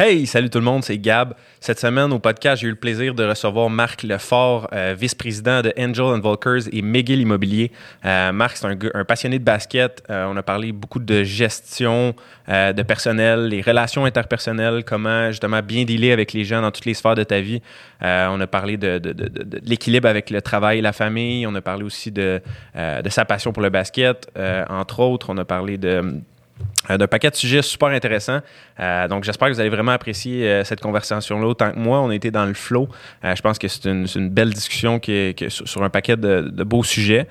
Hey, salut tout le monde, c'est Gab. Cette semaine, au podcast, j'ai eu le plaisir de recevoir Marc Lefort, euh, vice-président de Angel and Volkers et McGill Immobilier. Euh, Marc, c'est un, passionné de basket. Euh, on a parlé beaucoup de gestion, de personnel, les relations interpersonnelles, comment justement bien dealer avec les gens dans toutes les sphères de ta vie. On a parlé de, l'équilibre avec le travail et la famille. On a parlé aussi de, sa passion pour le basket. entre autres, on a parlé de d'un paquet de sujets super intéressants. Euh, donc, j'espère que vous allez vraiment apprécier euh, cette conversation-là autant que moi. On a été dans le flow. je pense que c'est une, belle discussion qui sur, un paquet de, de beaux sujets.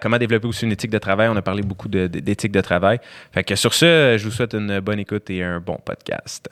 comment développer aussi une éthique de travail? On a parlé beaucoup d'éthique de, de travail. Fait que sur ce, je vous souhaite une bonne écoute et un bon podcast.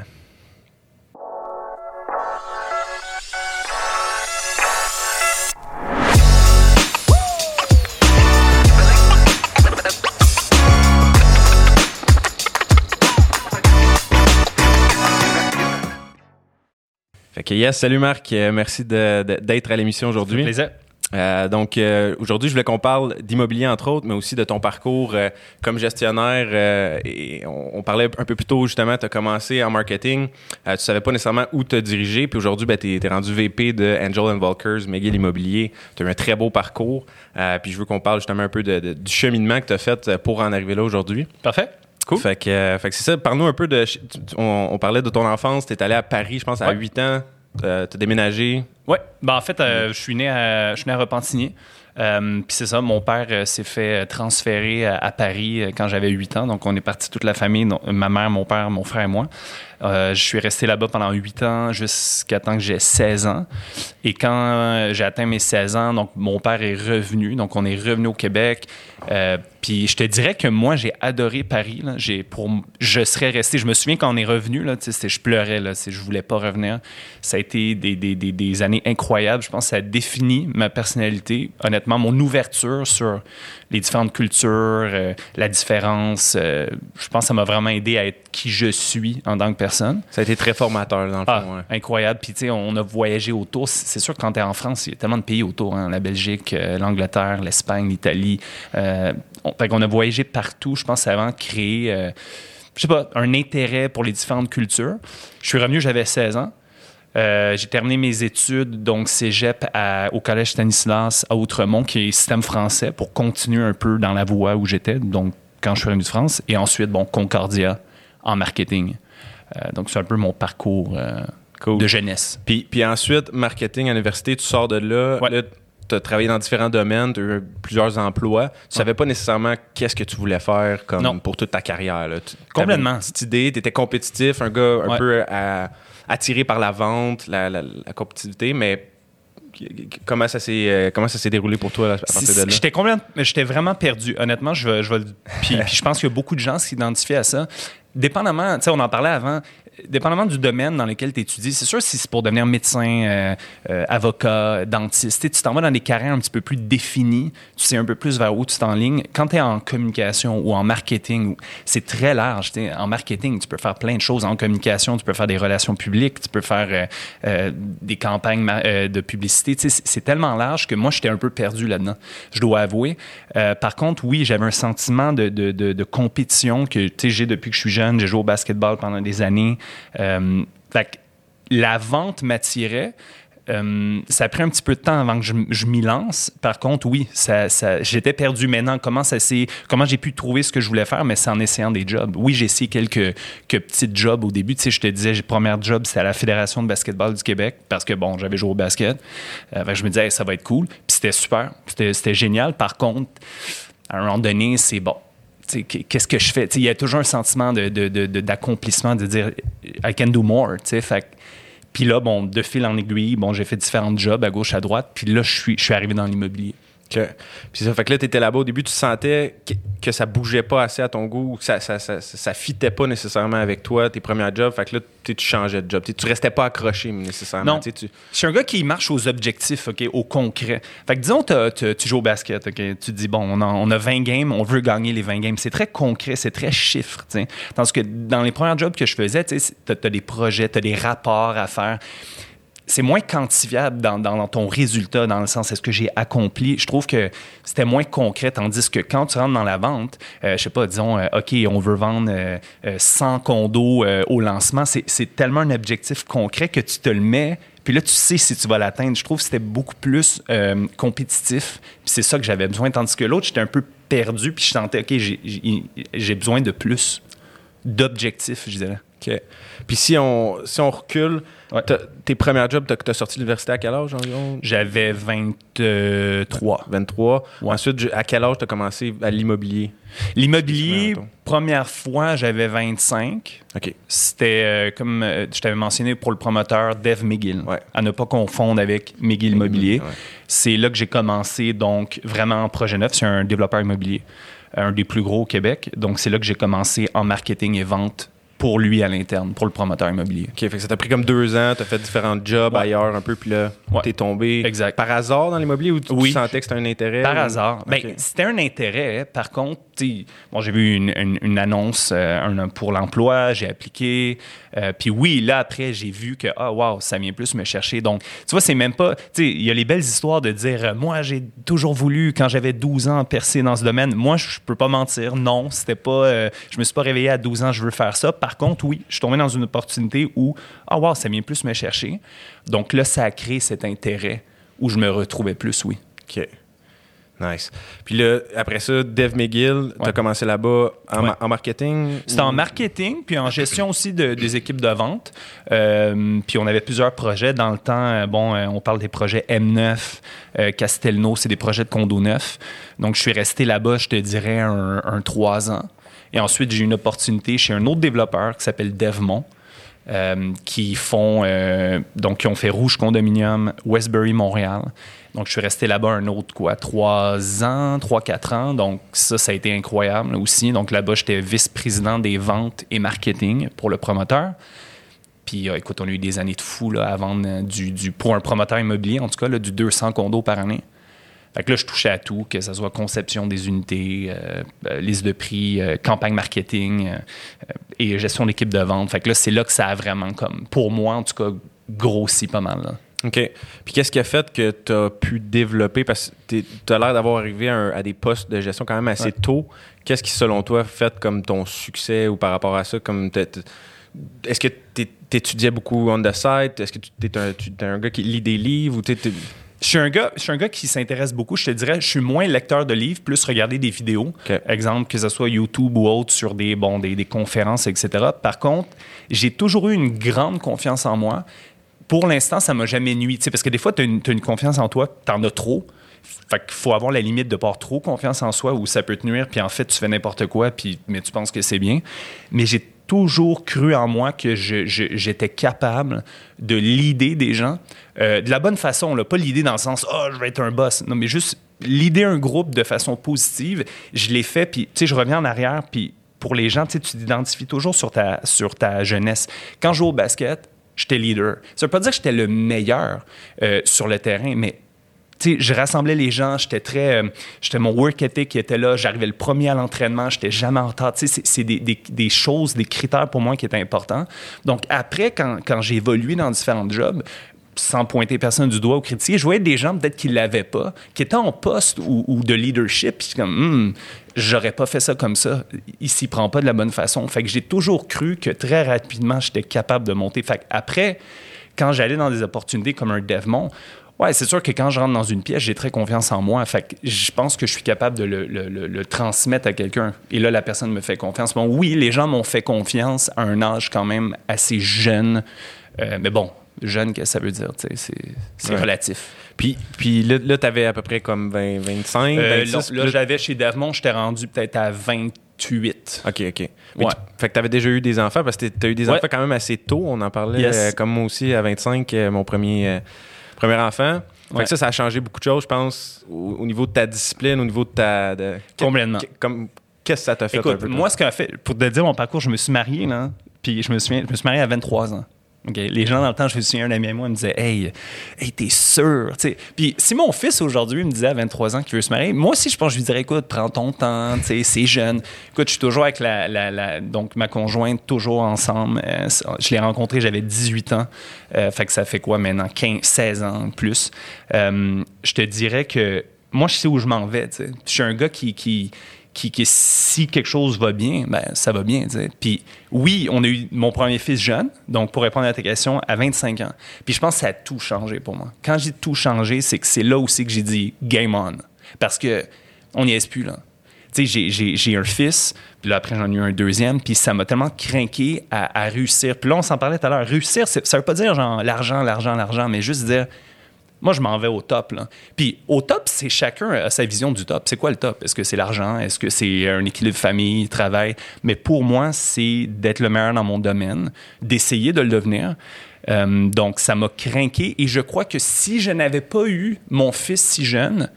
Fait que yes, salut Marc, euh, merci d'être à l'émission aujourd'hui. plaisir. Euh, donc euh, aujourd'hui, je voulais qu'on parle d'immobilier entre autres, mais aussi de ton parcours euh, comme gestionnaire. Et on, on, parlait un peu plus tôt justement, tu as commencé en marketing, tu savais pas nécessairement où te diriger, puis aujourd'hui, ben, tu es, rendu VP de Angel and Volkers, McGill Immobilier. Tu as eu un très beau parcours, puis je veux qu'on parle justement un peu de, de, du cheminement que tu as fait pour en arriver là aujourd'hui. Parfait. Cool. Fait que, euh, fait que c'est ça. Parle-nous un peu de. On, on, parlait de ton enfance. Tu es allé à Paris, je pense, à ouais. 8 ans. Euh, tu as déménagé. Oui. Ben, en fait, euh, je suis né à, je suis né à Repentigny. Euh, puis c'est ça, mon père s'est fait transférer à, à Paris quand j'avais 8 ans. Donc, on est parti toute la famille, donc, ma mère, mon père, mon frère et moi. Euh, je suis resté là-bas pendant 8 ans jusqu'à temps que j'ai 16 ans. Et quand j'ai atteint mes 16 ans, donc mon père est revenu. Donc, on est revenu au Québec. Euh, puis je te dirais que moi, j'ai adoré Paris. Pour, je serais resté. Je me souviens quand on est revenu, je pleurais. Là, je voulais pas revenir. Ça a été des, des, des, années incroyables. Je pense que ça a défini ma personnalité. Honnêtement, mon ouverture sur les différentes cultures, euh, la différence. Euh, je pense que ça m'a vraiment aidé à être qui je suis en tant que personne. Ça a été très formateur, dans le ah, fond. Ouais. Incroyable. Puis, tu sais, on a voyagé autour. C'est sûr que quand tu es en France, il y a tellement de pays autour. Hein, la Belgique, euh, l'Angleterre, l'Espagne, l'Italie. Euh, on, fait qu'on a voyagé partout. Je pense que ça a vraiment créé, euh, je sais pas, un intérêt pour les différentes cultures. Je suis revenu, j'avais 16 ans. Euh, j'ai terminé mes études, donc cégep à, au Collège Stanislas à Outremont, qui est système français, pour continuer un peu dans la voie où j'étais, donc quand je suis revenu de France. Et ensuite, bon, Concordia en marketing. Euh, donc, c'est un peu mon parcours euh, cool. de jeunesse. Puis, puis ensuite, marketing à l'université, tu sors de là. Ouais. là tu as travaillé dans différents domaines, tu as eu plusieurs emplois. Tu ouais. savais pas nécessairement qu'est-ce que tu voulais faire comme non. pour toute ta carrière. Là. Tu, Complètement. Une petite idée, tu étais compétitif, un gars un ouais. peu à, attiré par la vente, la, la, la compétitivité, mais comment ça s'est euh, comment ça s'est déroulé pour toi à partir de là? J'étais complètement j'étais vraiment perdu honnêtement, je je puis je pense qu'il y a beaucoup de gens qui s'identifient à ça. Dépendamment, tu sais on en parlait avant, dépendamment du domaine dans lequel tu étudies, c'est sûr si c'est pour devenir médecin, euh, euh, avocat, dentiste, tu t'en vas dans des carrières un petit peu plus définies, tu sais un peu plus vers où tu t'enlignes. Quand tu es en communication ou en marketing, c'est très large. T'sais. En marketing, tu peux faire plein de choses. En communication, tu peux faire des relations publiques, tu peux faire euh, euh, des campagnes euh, de publicité. C'est tellement large que moi, j'étais un peu perdu là-dedans, je dois avouer. Euh, par contre, oui, j'avais un sentiment de, de, de, de compétition que j'ai depuis que je suis jeune. J'ai joué au basketball pendant des années. Euh, fait la vente m'attirait. Euh, ça a pris un petit peu de temps avant que je, m'y lance. Par contre, oui, j'étais perdu maintenant. Comment ça comment j'ai pu trouver ce que je voulais faire, mais c'est en essayant des jobs. Oui, j'ai essayé quelques, petits jobs au début. Tu je te disais, j'ai premier job, c'était à la Fédération de basketball du Québec parce que bon, j'avais joué au basket. Euh, je me disais, ça va être cool. Puis c'était super, c'était génial. Par contre, à un moment donné, c'est bon qu'est-ce que je fais? Il y a toujours un sentiment de, de, de, d'accomplissement, de dire I can do more. Puis là, bon, de fil en aiguille, bon, j'ai fait différents jobs à gauche, à droite. Puis là, je suis arrivé dans l'immobilier. Que, puis ça fait que là, tu étais là-bas au début, tu sentais que, que, ça bougeait pas assez à ton goût, que ça, ça, ça, ça fitait pas nécessairement avec toi, tes premiers jobs. Fait que là, tu changeais de job. T'sais, tu restais pas accroché nécessairement. Non. Tu... Je suis un gars qui marche aux objectifs, OK, au concret. Fait que disons, t'as, t'as, tu joues au basket, OK. Tu te dis, bon, on a, on a 20 games, on veut gagner les 20 games. C'est très concret, c'est très chiffre. T'sais. Tandis que dans les premiers jobs que je faisais, tu as des projets, tu as des rapports à faire c'est moins quantifiable dans, ton résultat, dans le sens est-ce que j'ai accompli? Je trouve que c'était moins concret, tandis que quand tu rentres dans la vente, euh, je sais pas, disons, euh, OK, on veut vendre 100 euh, condos au lancement, c'est tellement un objectif concret que tu te le mets. Puis là, tu sais si tu vas l'atteindre. Je trouve que c'était beaucoup plus compétitif. Puis c'est ça que j'avais besoin. Tandis que l'autre, j'étais un peu perdu. Puis je sentais, OK, j'ai besoin de plus d'objectifs, je dirais. OK. Puis si on, si on recule, tes premiers jobs, tu as, sorti de l'université à quel âge environ? J'avais 23. 23. Ensuite, à quel âge tu as commencé à l'immobilier? L'immobilier, première fois, j'avais 25. OK. C'était, euh, comme euh, je t'avais mentionné, pour le promoteur Dev McGill. À ne pas confondre avec McGill Immobilier. C'est là que j'ai commencé, donc, vraiment en projet neuf. C'est un développeur immobilier, un des plus gros au Québec. Donc, c'est là que j'ai commencé en marketing et vente pour lui à l'interne, pour le promoteur immobilier. OK, fait que ça t'a pris comme deux ans, tu as fait différents jobs ailleurs un peu, puis là, t'es tombé exact. par hasard dans l'immobilier ou tu, sentais que c'était un intérêt? Par hasard. Ben, c'était un intérêt. Par contre, bon, j'ai vu une, annonce euh, pour l'emploi, j'ai appliqué. Euh, puis oui, là, après, j'ai vu que, ah, wow, ça vient plus me chercher. Donc, tu vois, c'est même pas. Tu sais, il y a les belles histoires de dire, euh, moi, j'ai toujours voulu, quand j'avais 12 ans, percer dans ce domaine. Moi, je peux pas mentir. Non, c'était pas. je me suis pas réveillé à 12 ans, je veux faire ça. Par contre, oui, je suis tombé dans une opportunité où, ah, wow, ça vient plus me chercher. Donc là, ça a créé cet intérêt où je me retrouvais plus, oui. OK. Nice. Puis là, après ça, Dev McGill, tu as commencé là-bas en, marketing? C'était en marketing, puis en gestion aussi de, des équipes de vente. Euh, puis on avait plusieurs projets. Dans le temps, euh, bon, euh, on parle des projets M9, Castelnau, c'est des projets de condo neuf. Donc, je suis resté là-bas, je te dirais, un, trois ans. Et ensuite, j'ai eu une opportunité chez un autre développeur qui s'appelle Devmont. qui font donc qui ont fait Rouge Condominium, Westbury Montréal. Donc, je suis resté là-bas un autre, quoi, trois ans, trois, quatre ans. Donc, ça, ça a été incroyable aussi. Donc, là-bas, j'étais vice-président des ventes et marketing pour le promoteur. Puis, euh, écoute, on a eu des années de fou là, à vendre euh, du, pour un promoteur immobilier, en tout cas, là, du 200 condos par année. Fait que là, je touchais à tout, que ce soit conception des unités, euh, liste de prix, campagne marketing et gestion d'équipe de vente. Fait que là, c'est là que ça a vraiment, comme, pour moi, en tout cas, grossi pas mal. Là. OK. Puis qu'est-ce qui a fait que tu as pu développer, parce que tu as l'air d'avoir arrivé à, des postes de gestion quand même assez tôt. Qu'est-ce qui, selon toi, fait comme ton succès ou par rapport à ça? comme Est-ce que tu étudiais beaucoup on the site? Est-ce que tu es un, un, gars qui lit des livres? Ou je suis un gars, je suis un gars qui s'intéresse beaucoup. Je te dirais, je suis moins lecteur de livres, plus regarder des vidéos. Exemple, que ce soit YouTube ou autre sur des, bon, des, des conférences, etc. Par contre, j'ai toujours eu une grande confiance en moi pour l'instant, ça m'a jamais nuit. Parce que des fois, tu as, une confiance en toi, tu en as trop. Fait qu'il faut avoir la limite de pas avoir trop confiance en soi où ça peut te nuire, puis en fait, tu fais n'importe quoi, puis, mais tu penses que c'est bien. Mais j'ai toujours cru en moi que j'étais capable de l'idée des gens euh, de la bonne façon, là, pas l'idée dans le sens « Oh, je vais être un boss ». Non, mais juste l'idée un groupe de façon positive. Je l'ai fait, puis tu sais, je reviens en arrière, puis pour les gens, tu t'identifies toujours sur ta, sur ta jeunesse. Quand je joue au basket, j'étais leader. Ça veut pas dire que j'étais le meilleur euh, sur le terrain, mais je rassemblais les gens, j'étais très. Euh, j'étais mon work ethic qui était là, j'arrivais le premier à l'entraînement, j'étais jamais en retard. C'est des, des, des, choses, des critères pour moi qui étaient importants. Donc, après, quand, quand j'ai évolué dans différents jobs, sans pointer personne du doigt ou critiquer, je voyais des gens peut-être qui ne l'avaient pas, qui étaient en poste ou, de leadership, puis comme, hmm, j'aurais pas fait ça comme ça. Il s'y prend pas de la bonne façon. Fait que j'ai toujours cru que très rapidement, j'étais capable de monter. Fait après, quand j'allais dans des opportunités comme un Devmont, Ouais, c'est sûr que quand je rentre dans une pièce, j'ai très confiance en moi. Fait que je pense que je suis capable de le, transmettre à quelqu'un. Et là, la personne me fait confiance. Bon, oui, les gens m'ont fait confiance à un âge quand même assez jeune. Euh, mais bon, jeune, qu'est-ce que ça veut dire? C'est relatif. Puis, puis là, tu avais à peu près comme 20, 25, euh, Là, j'avais chez Davmont, j'étais rendu peut-être à 28. OK, OK. fait que tu avais déjà eu des enfants parce que tu as eu des enfants quand même assez tôt. On en parlait euh, comme moi aussi à 25, euh, mon premier, premier enfant. Fait que ça, ça a changé beaucoup de choses, je pense, au, niveau de ta discipline, au niveau de ta. De, Complètement. Comme, Qu'est-ce que ça t'a fait? Écoute, moi, ce qu'a fait, pour te dire mon parcours, je me suis marié, là, puis je me suis, je me suis marié à 23 ans. Les gens dans le temps, je me souviens, un ami à moi me disait Hey, hey t'es sûr Puis si mon fils aujourd'hui me disait à 23 ans qu'il veut se marier, moi aussi, je pense que je lui dirais Écoute, prends ton temps, c'est jeune. Écoute, je suis toujours avec la, donc ma conjointe, toujours ensemble. Euh, je l'ai rencontrée, j'avais 18 ans. Euh, fait que ça fait quoi maintenant? 15, 16 ans plus. Euh, je te dirais que moi, je sais où je m'en vais. Je suis un gars qui, qui qui, si quelque chose va bien, ben, ça va bien. Puis oui, on a eu mon premier fils jeune, donc pour répondre à ta question, à 25 ans. Puis je pense que ça a tout changé pour moi. Quand j'ai tout changé, c'est que c'est là aussi que j'ai dit game on. Parce que on n'y est plus là. Tu sais, j'ai un fils, puis là, après, j'en ai eu un deuxième, puis ça m'a tellement craqué à, à, réussir. Puis là, on s'en parlait tout à l'heure. Réussir, ça veut pas dire genre l'argent, l'argent, l'argent, mais juste dire moi, je m'en vais au top. Puis au top, c'est chacun a sa vision du top. C'est quoi le top? Est-ce que c'est l'argent? Est-ce que c'est un équilibre famille, travail? Mais pour moi, c'est d'être le meilleur dans mon domaine, d'essayer de le devenir. Euh, donc, ça m'a craqué. Et je crois que si je n'avais pas eu mon fils si jeune,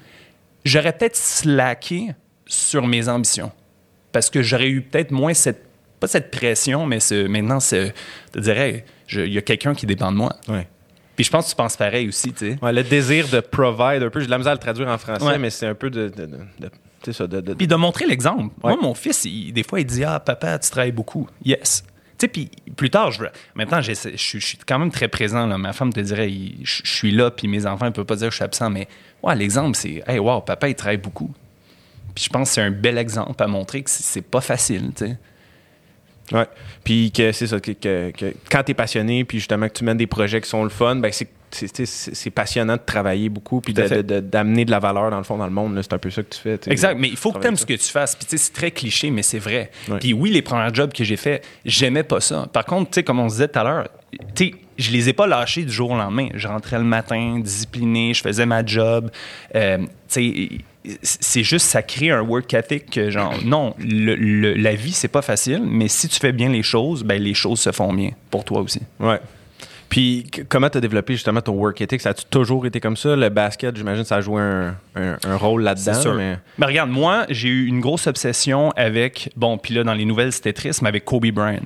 j'aurais peut-être slacké sur mes ambitions. Parce que j'aurais eu peut-être moins cette, pas cette pression, mais maintenant, je te dirais, il y a quelqu'un qui dépend de moi. Ouais. Puis je pense que tu penses pareil aussi, tu sais. Ouais, le désir de provide un peu, j'ai de la misère à le traduire en français, mais c'est un peu de. ça, de, Puis de montrer l'exemple. Moi, mon fils, des fois, il dit Ah, papa, tu travailles beaucoup. Yes. Tu sais, puis plus tard, je, maintenant, je suis quand même très présent. Là. Ma femme te dirait Je suis là, puis mes enfants ne peuvent pas dire que je suis absent, mais ouais, l'exemple, c'est Hey, wow, papa, il travaille beaucoup. Puis je pense que c'est un bel exemple à montrer que c'est pas facile, tu sais. Oui. Puis que c'est ça, que, quand tu es passionné, puis justement que tu mènes des projets qui sont le fun, ben c'est passionnant de travailler beaucoup puis d'amener de, la valeur dans le fond dans le monde. C'est un peu ça que tu fais. Exact, mais il faut que tu aimes ce que tu fasses. Puis c'est très cliché, mais c'est vrai. Puis oui, les premiers jobs que j'ai fait, j'aimais pas ça. Par contre, comme on disait tout à l'heure, je les ai pas lâchés du jour au lendemain. Je rentrais le matin, discipliné, je faisais ma job. Euh, c'est juste, ça crée un work ethic que, genre, non, la vie, c'est pas facile, mais si tu fais bien les choses, ben, les choses se font bien pour toi aussi. Ouais. Puis, comment tu as développé justement ton work ethic? Ça a toujours été comme ça? Le basket, j'imagine, ça a joué un, rôle là-dedans. Mais... mais... regarde, moi, j'ai eu une grosse obsession avec, bon, puis là, dans les nouvelles, c'était triste, mais avec Kobe Bryant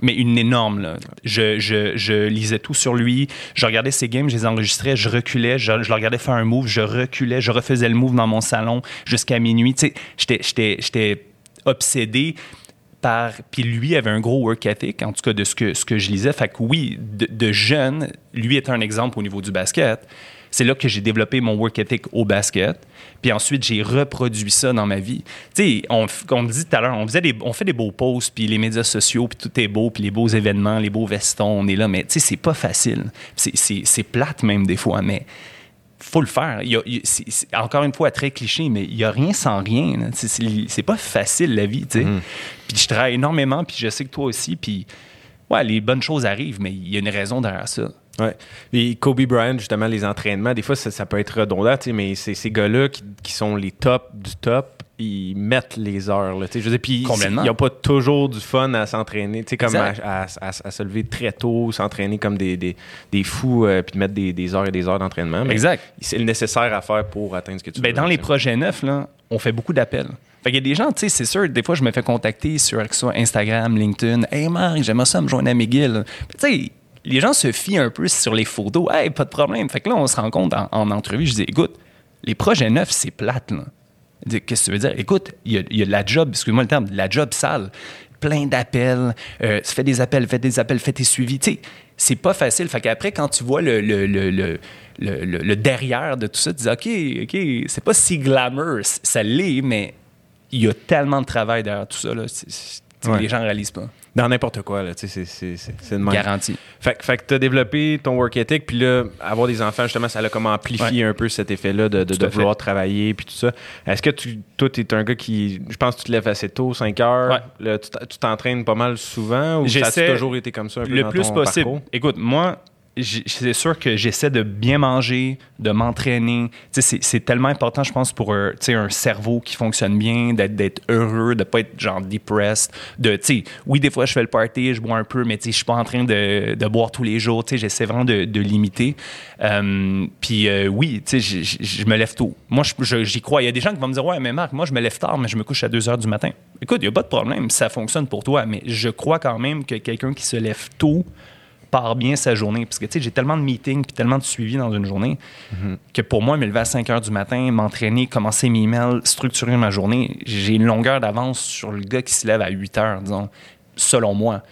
mais une énorme. Là. Je, je, je, lisais tout sur lui. Je regardais ses games, je les enregistrais, je reculais, je, le regardais faire un move, je reculais, je refaisais le move dans mon salon jusqu'à minuit. J'étais obsédé par... Puis lui avait un gros work ethic, en tout cas de ce que, ce que je lisais. Fait que oui, de, de jeune, lui était un exemple au niveau du basket. C'est là que j'ai développé mon work ethic au basket. Puis ensuite, j'ai reproduit ça dans ma vie. Tu sais, on, on me dit tout à l'heure, on, on fait des beaux posts, puis les médias sociaux, puis tout est beau, puis les beaux événements, les beaux vestons, on est là. Mais tu sais, c'est pas facile. C'est plate même des fois, mais faut le faire. Il encore une fois, très cliché, mais il n'y a rien sans rien. C'est pas facile, la vie, tu sais. Mm-hmm. Puis je travaille énormément, puis je sais que toi aussi, puis ouais, les bonnes choses arrivent, mais il y a une raison derrière ça. Ouais. Et Kobe Bryant, justement, les entraînements, des fois, ça, peut être redondant, mais c'est ces gars-là qui, sont les tops du top, ils mettent les heures. Là, je veux dire, puis ils n'ont pas toujours du fun à s'entraîner, comme à, se lever très tôt, s'entraîner comme des, des, fous, euh, puis de mettre des, heures et des heures d'entraînement. Exact. C'est le nécessaire à faire pour atteindre ce que tu ben, veux. Dans les projets neufs, là, on fait beaucoup d'appels. Fait y a des gens, tu sais, c'est sûr, des fois, je me fais contacter sur Instagram, LinkedIn. Hey, Marc, j'aimerais ça me joindre à McGill. Tu sais, les gens se fient un peu sur les photos. Hey, pas de problème. Fait que là, on se rend compte en, entrevue, je dis, écoute, les projets neufs, c'est plate, là. Qu'est-ce que tu veux dire? Écoute, il y, a, la job, excuse-moi le terme, la job sale. Plein d'appels, euh, fais des appels, fais des appels, fais tes suivis. Tu sais, c'est pas facile. Fait qu'après, quand tu vois le, derrière de tout ça, tu dis, OK, OK, c'est pas si glamour, ça l'est, mais il y a tellement de travail derrière tout ça, là, les gens ne réalisent pas. Dans n'importe quoi, là, tu sais, c'est une Garantie. Fait, fait que tu as développé ton work ethic, puis là, avoir des enfants, justement, ça a comme amplifié un peu cet effet-là de, de, vouloir travailler, puis tout ça. Est-ce que tu, toi, tu es un gars qui, je pense que tu te lèves assez tôt, 5 heures, tu t'entraînes pas mal souvent, ou ça a toujours été comme ça un peu Le dans plus ton possible. Parcours? Écoute, moi, c'est sûr que j'essaie de bien manger, de m'entraîner. C'est tellement important, je pense, pour un, un cerveau qui fonctionne bien, d'être heureux, de pas être genre depressed. De, oui, des fois, je fais le party, je bois un peu, mais je suis pas en train de, de, boire tous les jours. J'essaie vraiment de, de limiter. Euh, puis euh, oui, je me lève tôt. Moi, j'y crois. Il y a des gens qui vont me dire Ouais, mais Marc, moi, je me lève tard, mais je me couche à 2 heures du matin. Écoute, il n'y a pas de problème. Ça fonctionne pour toi, mais je crois quand même que quelqu'un qui se lève tôt, part bien sa journée. Parce que, tu sais, j'ai tellement de meetings puis tellement de suivi dans une journée que pour moi, me lever à 5 heures du matin, m'entraîner, commencer mes emails, structurer ma journée, j'ai une longueur d'avance sur le gars qui se lève à 8 heures, disons, selon moi.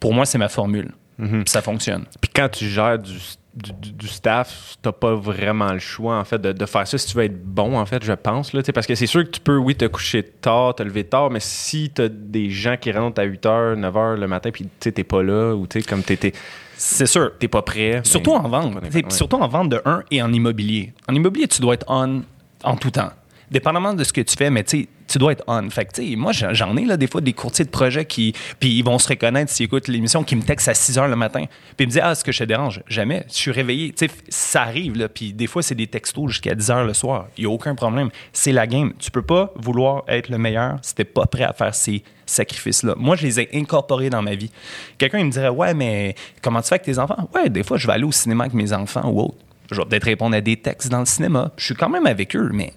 Pour moi, c'est ma formule. Puis ça fonctionne. Puis quand tu gères du, du, du staff, t'as pas vraiment le choix, en fait, de, de faire ça si tu veux être bon, en fait, je pense. Là, parce que c'est sûr que tu peux, oui, te coucher tard, te lever tard, mais si t'as des gens qui rentrent à 8 h, 9 h le matin, puis tu t'es pas là, ou tu comme t'es, C'est sûr. t'es pas prêt. Surtout en vente. ouais. Surtout en vente de un et en immobilier. En immobilier, tu dois être on en tout temps. Dépendamment de ce que tu fais, mais tu sais, tu dois être on. Fait que, moi, j'en ai là, des fois des courtiers de projet qui. Puis ils vont se reconnaître s'ils écoutent l'émission, qui me textent à 6 h le matin. Puis ils me disent Ah, est-ce que je te dérange Jamais. Je suis réveillé. Tu sais, ça arrive, là. Puis des fois, c'est des textos jusqu'à 10 h le soir. Il n'y a aucun problème. C'est la game. Tu peux pas vouloir être le meilleur si t'es pas prêt à faire ces sacrifices-là. Moi, je les ai incorporés dans ma vie. Quelqu'un, il me dirait Ouais, mais comment tu fais avec tes enfants Ouais, des fois, je vais aller au cinéma avec mes enfants ou autre. Je vais peut-être répondre à des textes dans le cinéma. Je suis quand même avec eux, mais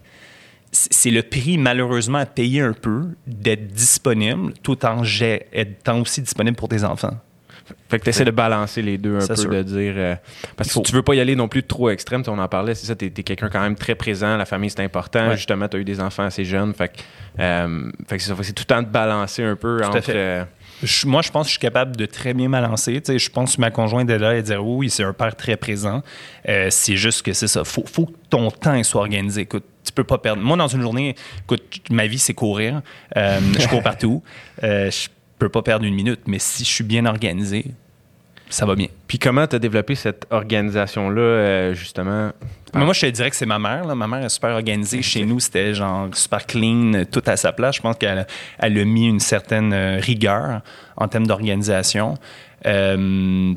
c'est le prix malheureusement à payer un peu d'être disponible tout en étant aussi disponible pour tes enfants. Fait que tu essaies de balancer les deux un peu, sûr. de dire. euh, parce que tu veux pas y aller non plus trop extrême, tu on en parlait, c'est ça, t'es es, quelqu'un quand même très présent, la famille c'est important, Ouais. justement, tu as eu des enfants assez jeunes, fait que, euh, fait que c'est tout le temps de balancer un peu entre. fait. euh, Je- moi, je pense que je suis capable de très bien balancer. Tu sais, je pense que ma conjointe est là et dire oui, c'est un père très présent. Euh, c'est juste que c'est ça. Faut, faut que ton temps soit organisé. Écoute, tu peux pas perdre. Moi, dans une journée, écoute, ma vie, c'est courir. Euh, je cours partout. Euh, je peux pas perdre une minute, mais si je suis bien organisé, ça va bien. Puis comment tu as développé cette organisation-là, euh, justement? Mais moi, je te dirais que c'est ma mère. là. Ma mère est super organisée. Chez nous, c'était genre super clean, tout à sa place. Je pense qu'elle a- elle a mis une certaine rigueur en termes d'organisation. Euh,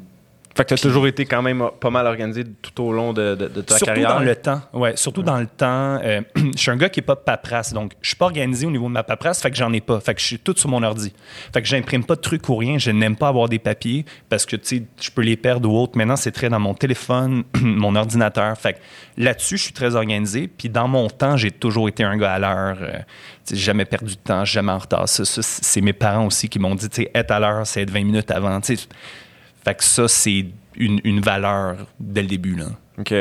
Fait que tu as toujours été quand même pas mal organisé tout au long de, de- de ta surtout carrière. dans le temps. Ouais, surtout dans le temps. Euh, je suis un gars qui est pas paperasse, donc je suis pas organisé au niveau de ma paperasse, fait que j'en ai pas. Fait que je suis tout sur mon ordi. Fait que j'imprime pas de trucs ou rien. Je n'aime pas avoir des papiers parce que tu sais, je peux les perdre ou autre. Maintenant, c'est très dans mon téléphone, mon ordinateur. Fait que là-dessus, je suis très organisé. Puis dans mon temps, j'ai toujours été un gars à l'heure. Euh, j'ai jamais perdu de temps, jamais en retard. C'est mes parents aussi qui m'ont dit, tu sais, être à l'heure, c'est être 20 minutes avant. Fait que ça, c'est une, une valeur dès le début. Là. OK.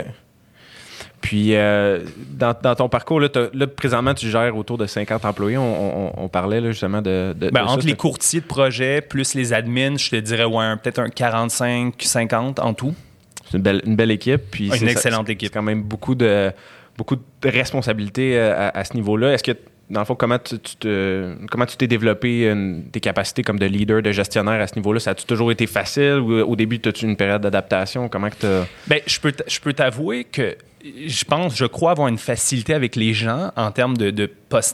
Puis, euh, dans, dans ton parcours, là, là, présentement, tu gères autour de 50 employés. On, on- on parlait là, justement de. de- Ben, de ça. entre les courtiers de projet plus les admins, je te dirais ouais, peut-être un 45-50 en tout. C'est une belle, une belle équipe. Puis Une excellente équipe. C'est quand même beaucoup de, beaucoup de responsabilités euh, à, à ce niveau-là. Est-ce que, dans le fond, comment tu, te- comment tu t'es développé tes capacités comme de leader, de gestionnaire à ce niveau-là? Ça a-tu toujours été facile ou au début, as-tu une période d'adaptation? Comment que. Ben, je peux, je peux t'avouer que je pense, je crois avoir une facilité avec les gens en termes de,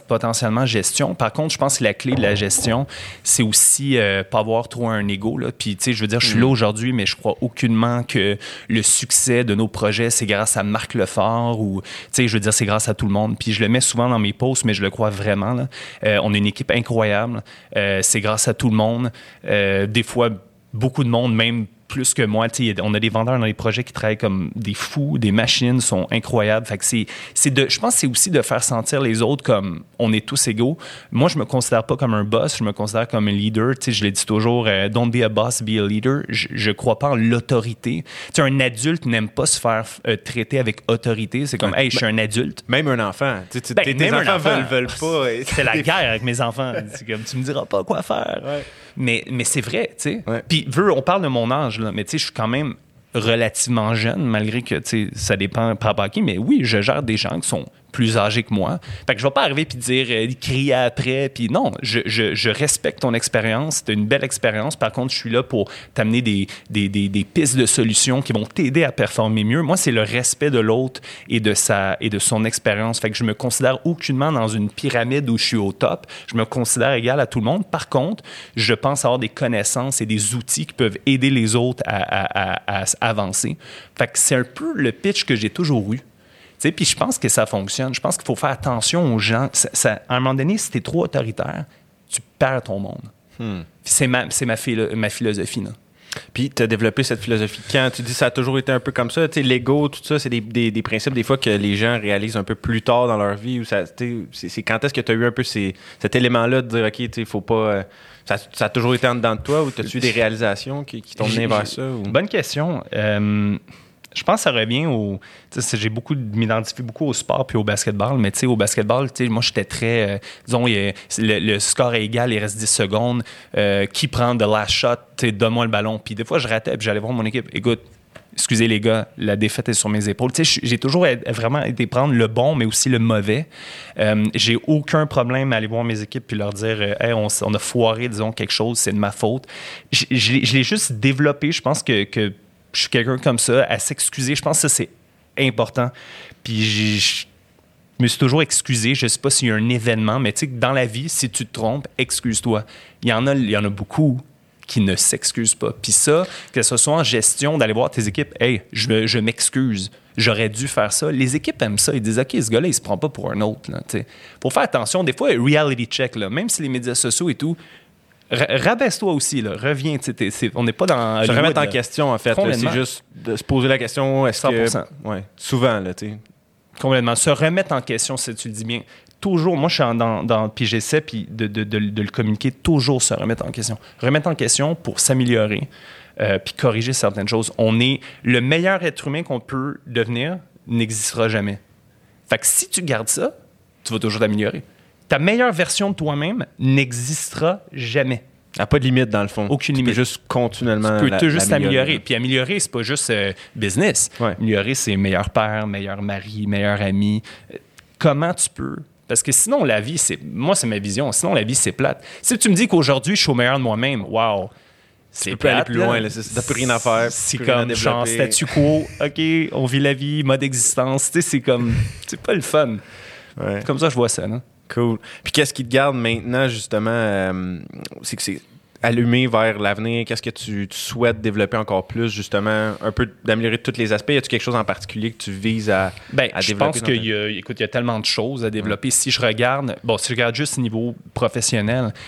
potentiellement gestion. Par contre, je pense que la clé de la gestion, c'est aussi euh, pas avoir trop un ego. Là. Puis, tu sais, je veux dire, je suis là aujourd'hui, mais je crois aucunement que le succès de nos projets, c'est grâce à Marc Lefort ou, tu sais, je veux dire, c'est grâce à tout le monde. Puis, je le mets souvent dans mes posts, mais je le crois vraiment. Là. Euh, on a une équipe incroyable. Euh, c'est grâce à tout le monde. Euh, des fois, beaucoup de monde, même plus que moi. On a des vendeurs dans les projets qui travaillent comme des fous, des machines sont incroyables. Fait que c'est, c'est de, je pense que c'est aussi de faire sentir les autres comme on est tous égaux. Moi, je me considère pas comme un boss, je me considère comme un leader. Sais, je l'ai dit toujours, euh, don't be a boss, be a leader. Je, je crois pas en l'autorité. Sais, un adulte n'aime pas se faire euh, traiter avec autorité. C'est comme, hey, je suis un adulte. Même un enfant. Tu sais, tu- Ben, tes, enfants enfant. veulent, veulent pas. C'est la guerre avec mes enfants. Comme, tu me diras pas quoi faire. Ouais. Mais, mais c'est vrai, tu sais. Ouais. Puis, veux, on parle de mon âge, là, mais tu sais, je suis quand même relativement jeune, malgré que, tu sais, ça dépend par rapport à qui. Mais oui, je gère des gens qui sont plus âgés que moi. Fait que je vais pas arriver puis dire, euh, crier après. Puis non, je, respecte ton expérience. C'est une belle expérience. Par contre, je suis là pour t'amener des, pistes de solutions qui vont t'aider à performer mieux. Moi, c'est le respect de l'autre et de sa et de son expérience. Fait que je me considère aucunement dans une pyramide où je suis au top. Je me considère égal à tout le monde. Par contre, je pense avoir des connaissances et des outils qui peuvent aider les autres à, à avancer. Fait que c'est un peu le pitch que j'ai toujours eu. Tu sais, Puis je pense que ça fonctionne. Je pense qu'il faut faire attention aux gens. Ça- ça- à un moment donné, si tu es trop autoritaire, tu perds ton monde. Puis C'est ma, ma, philo- ma philosophie. Là. Puis tu as développé cette philosophie quand? Tu dis ça a toujours été un peu comme ça, tu sais, l'ego, tout ça, c'est des, des, des principes des fois que les gens réalisent un peu plus tard dans leur vie. Ou ça, tu c'est, quand est-ce que tu as eu un peu ces, cet élément-là de dire, OK, il faut pas. euh, Ça, ça a toujours été en dedans de toi ou as-tu eu des réalisations qui, qui t'ont mené vers ça? ou- Bonne question. Euh, je pense que ça revient au. J'ai beaucoup m'identifie beaucoup au sport puis au basketball, mais au basketball, moi j'étais très. euh, disons, le, score est égal, il reste 10 secondes. euh, qui prend de last shot, donne-moi le ballon. Puis des fois, je ratais, puis j'allais voir mon équipe. Écoute, excusez les gars, la défaite est sur mes épaules. J'ai toujours vraiment été prendre le bon, mais aussi le mauvais. Euh, j'ai aucun problème à aller voir mes équipes puis leur dire, euh, on, a foiré, disons, quelque chose, c'est de ma faute. Je l'ai- juste développé. Je pense que je suis quelqu'un comme ça, à s'excuser. Je pense que ça, c'est important. Puis je me suis toujours excusé. Je sais pas s'il y a un événement, mais tu sais dans la vie, si tu te trompes, excuse-toi. Il y en a, il y en a beaucoup qui ne s'excusent pas. Puis ça, que ce soit en gestion, d'aller voir tes équipes, hey, je, je m'excuse. J'aurais dû faire ça. Les équipes aiment ça. Ils disent, OK, ce gars-là, il se prend pas pour un autre. Là. Faut faire attention. Des fois, reality check, là, même si les médias sociaux et tout, rabaisse-toi aussi. Là, reviens. on n'est pas dans. Se remettre en question, en fait. C'est juste de se poser la question, est-ce que... 100%. Ouais, souvent, là, tu. Complètement. Se remettre en question, si tu le dis bien. Toujours, moi, je suis dans, dans puis j'essaie puis de, de- de- de le communiquer, toujours se remettre en question. Remettre en question pour s'améliorer, euh, puis corriger certaines choses. On est le meilleur être humain qu'on peut devenir n'existera jamais. Fait que si tu gardes ça, tu vas toujours t'améliorer. Ta meilleure version de toi-même n'existera jamais. Ah, pas de limite, dans le fond. Aucune Tu peux limite. juste continuellement Tu peux la- tout juste améliorer. Puis améliorer, c'est pas juste euh, business. Ouais. Améliorer, c'est meilleur père, meilleur mari, meilleur ami. Euh, Comment tu peux? Parce que sinon, la vie, c'est. Moi, c'est ma vision. Sinon, la vie, c'est plate. Si tu me dis qu'aujourd'hui, je suis au meilleur de moi-même, wow! C'est peux plus aller plate, plus loin, t'as plus rien à faire, C'est comme genre statu quo. OK, on vit la vie, mode existence. Tu sais, c'est comme. C'est pas le fun. Ouais. Comme ça, je vois ça, non? Cool. Puis qu'est-ce qui te garde maintenant, justement, euh, c'est que c'est allumé vers l'avenir? Qu'est-ce que tu, tu souhaites développer encore plus, justement, un peu d'améliorer tous les aspects? Y a-tu quelque chose en particulier que tu vises à, Ben, à je développer? pense ta- qu'il y écoute, y a tellement de choses à développer. Si je regarde, bon, si je regarde juste au niveau professionnel, tu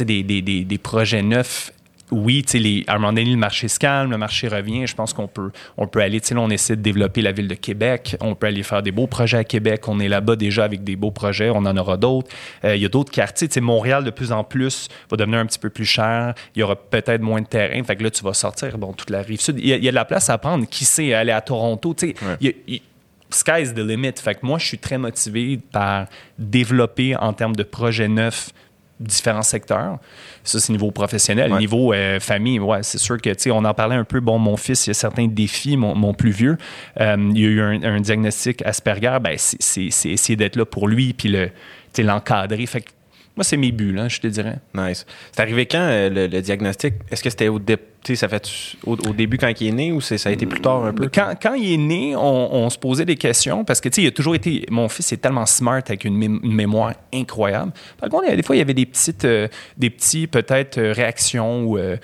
sais, des, des, des, des projets neufs, oui, les- à un moment donné, le marché se calme, le marché revient. Je pense qu'on peut, on peut aller, là, on essaie de développer la ville de Québec. On peut aller faire des beaux projets à Québec. On est là-bas déjà avec des beaux projets. On en aura d'autres. Euh, il y a d'autres quartiers. Montréal, de plus en plus, va devenir un petit peu plus cher. Il y aura peut-être moins de terrain. Fait que là, tu vas sortir, bon, toute la rive sud. Il y a, il y a de la place à prendre. Qui sait, aller à Toronto, tu sais. Ouais. sky's the limit. Fait que moi, je suis très motivé par développer en termes de projets neufs différents secteurs. Ça, c'est niveau professionnel. Ouais. Niveau euh, famille, ouais, c'est sûr que, tu sais, on en parlait un peu. Bon, mon fils, il y a certains défis, mon, mon plus vieux. Euh, il y a eu un, un diagnostic Asperger. Ben, c'est- essayer d'être là pour lui puis le, l'encadrer. Fait que moi, c'est mes buts, là, je te dirais. Nice. C'est arrivé quand, euh, le, le diagnostic? Est-ce que c'était au, dé- ça fait au, au début quand il est né ou ça a été plus tard un peu? Quand, quand il est né, on, on se posait des questions parce que, tu sais, il a toujours été. Mon fils est tellement smart avec une, mé- une mémoire incroyable. Par contre, il y a des fois, il y avait des petites, euh, des petits, peut-être, euh, réactions ou. euh,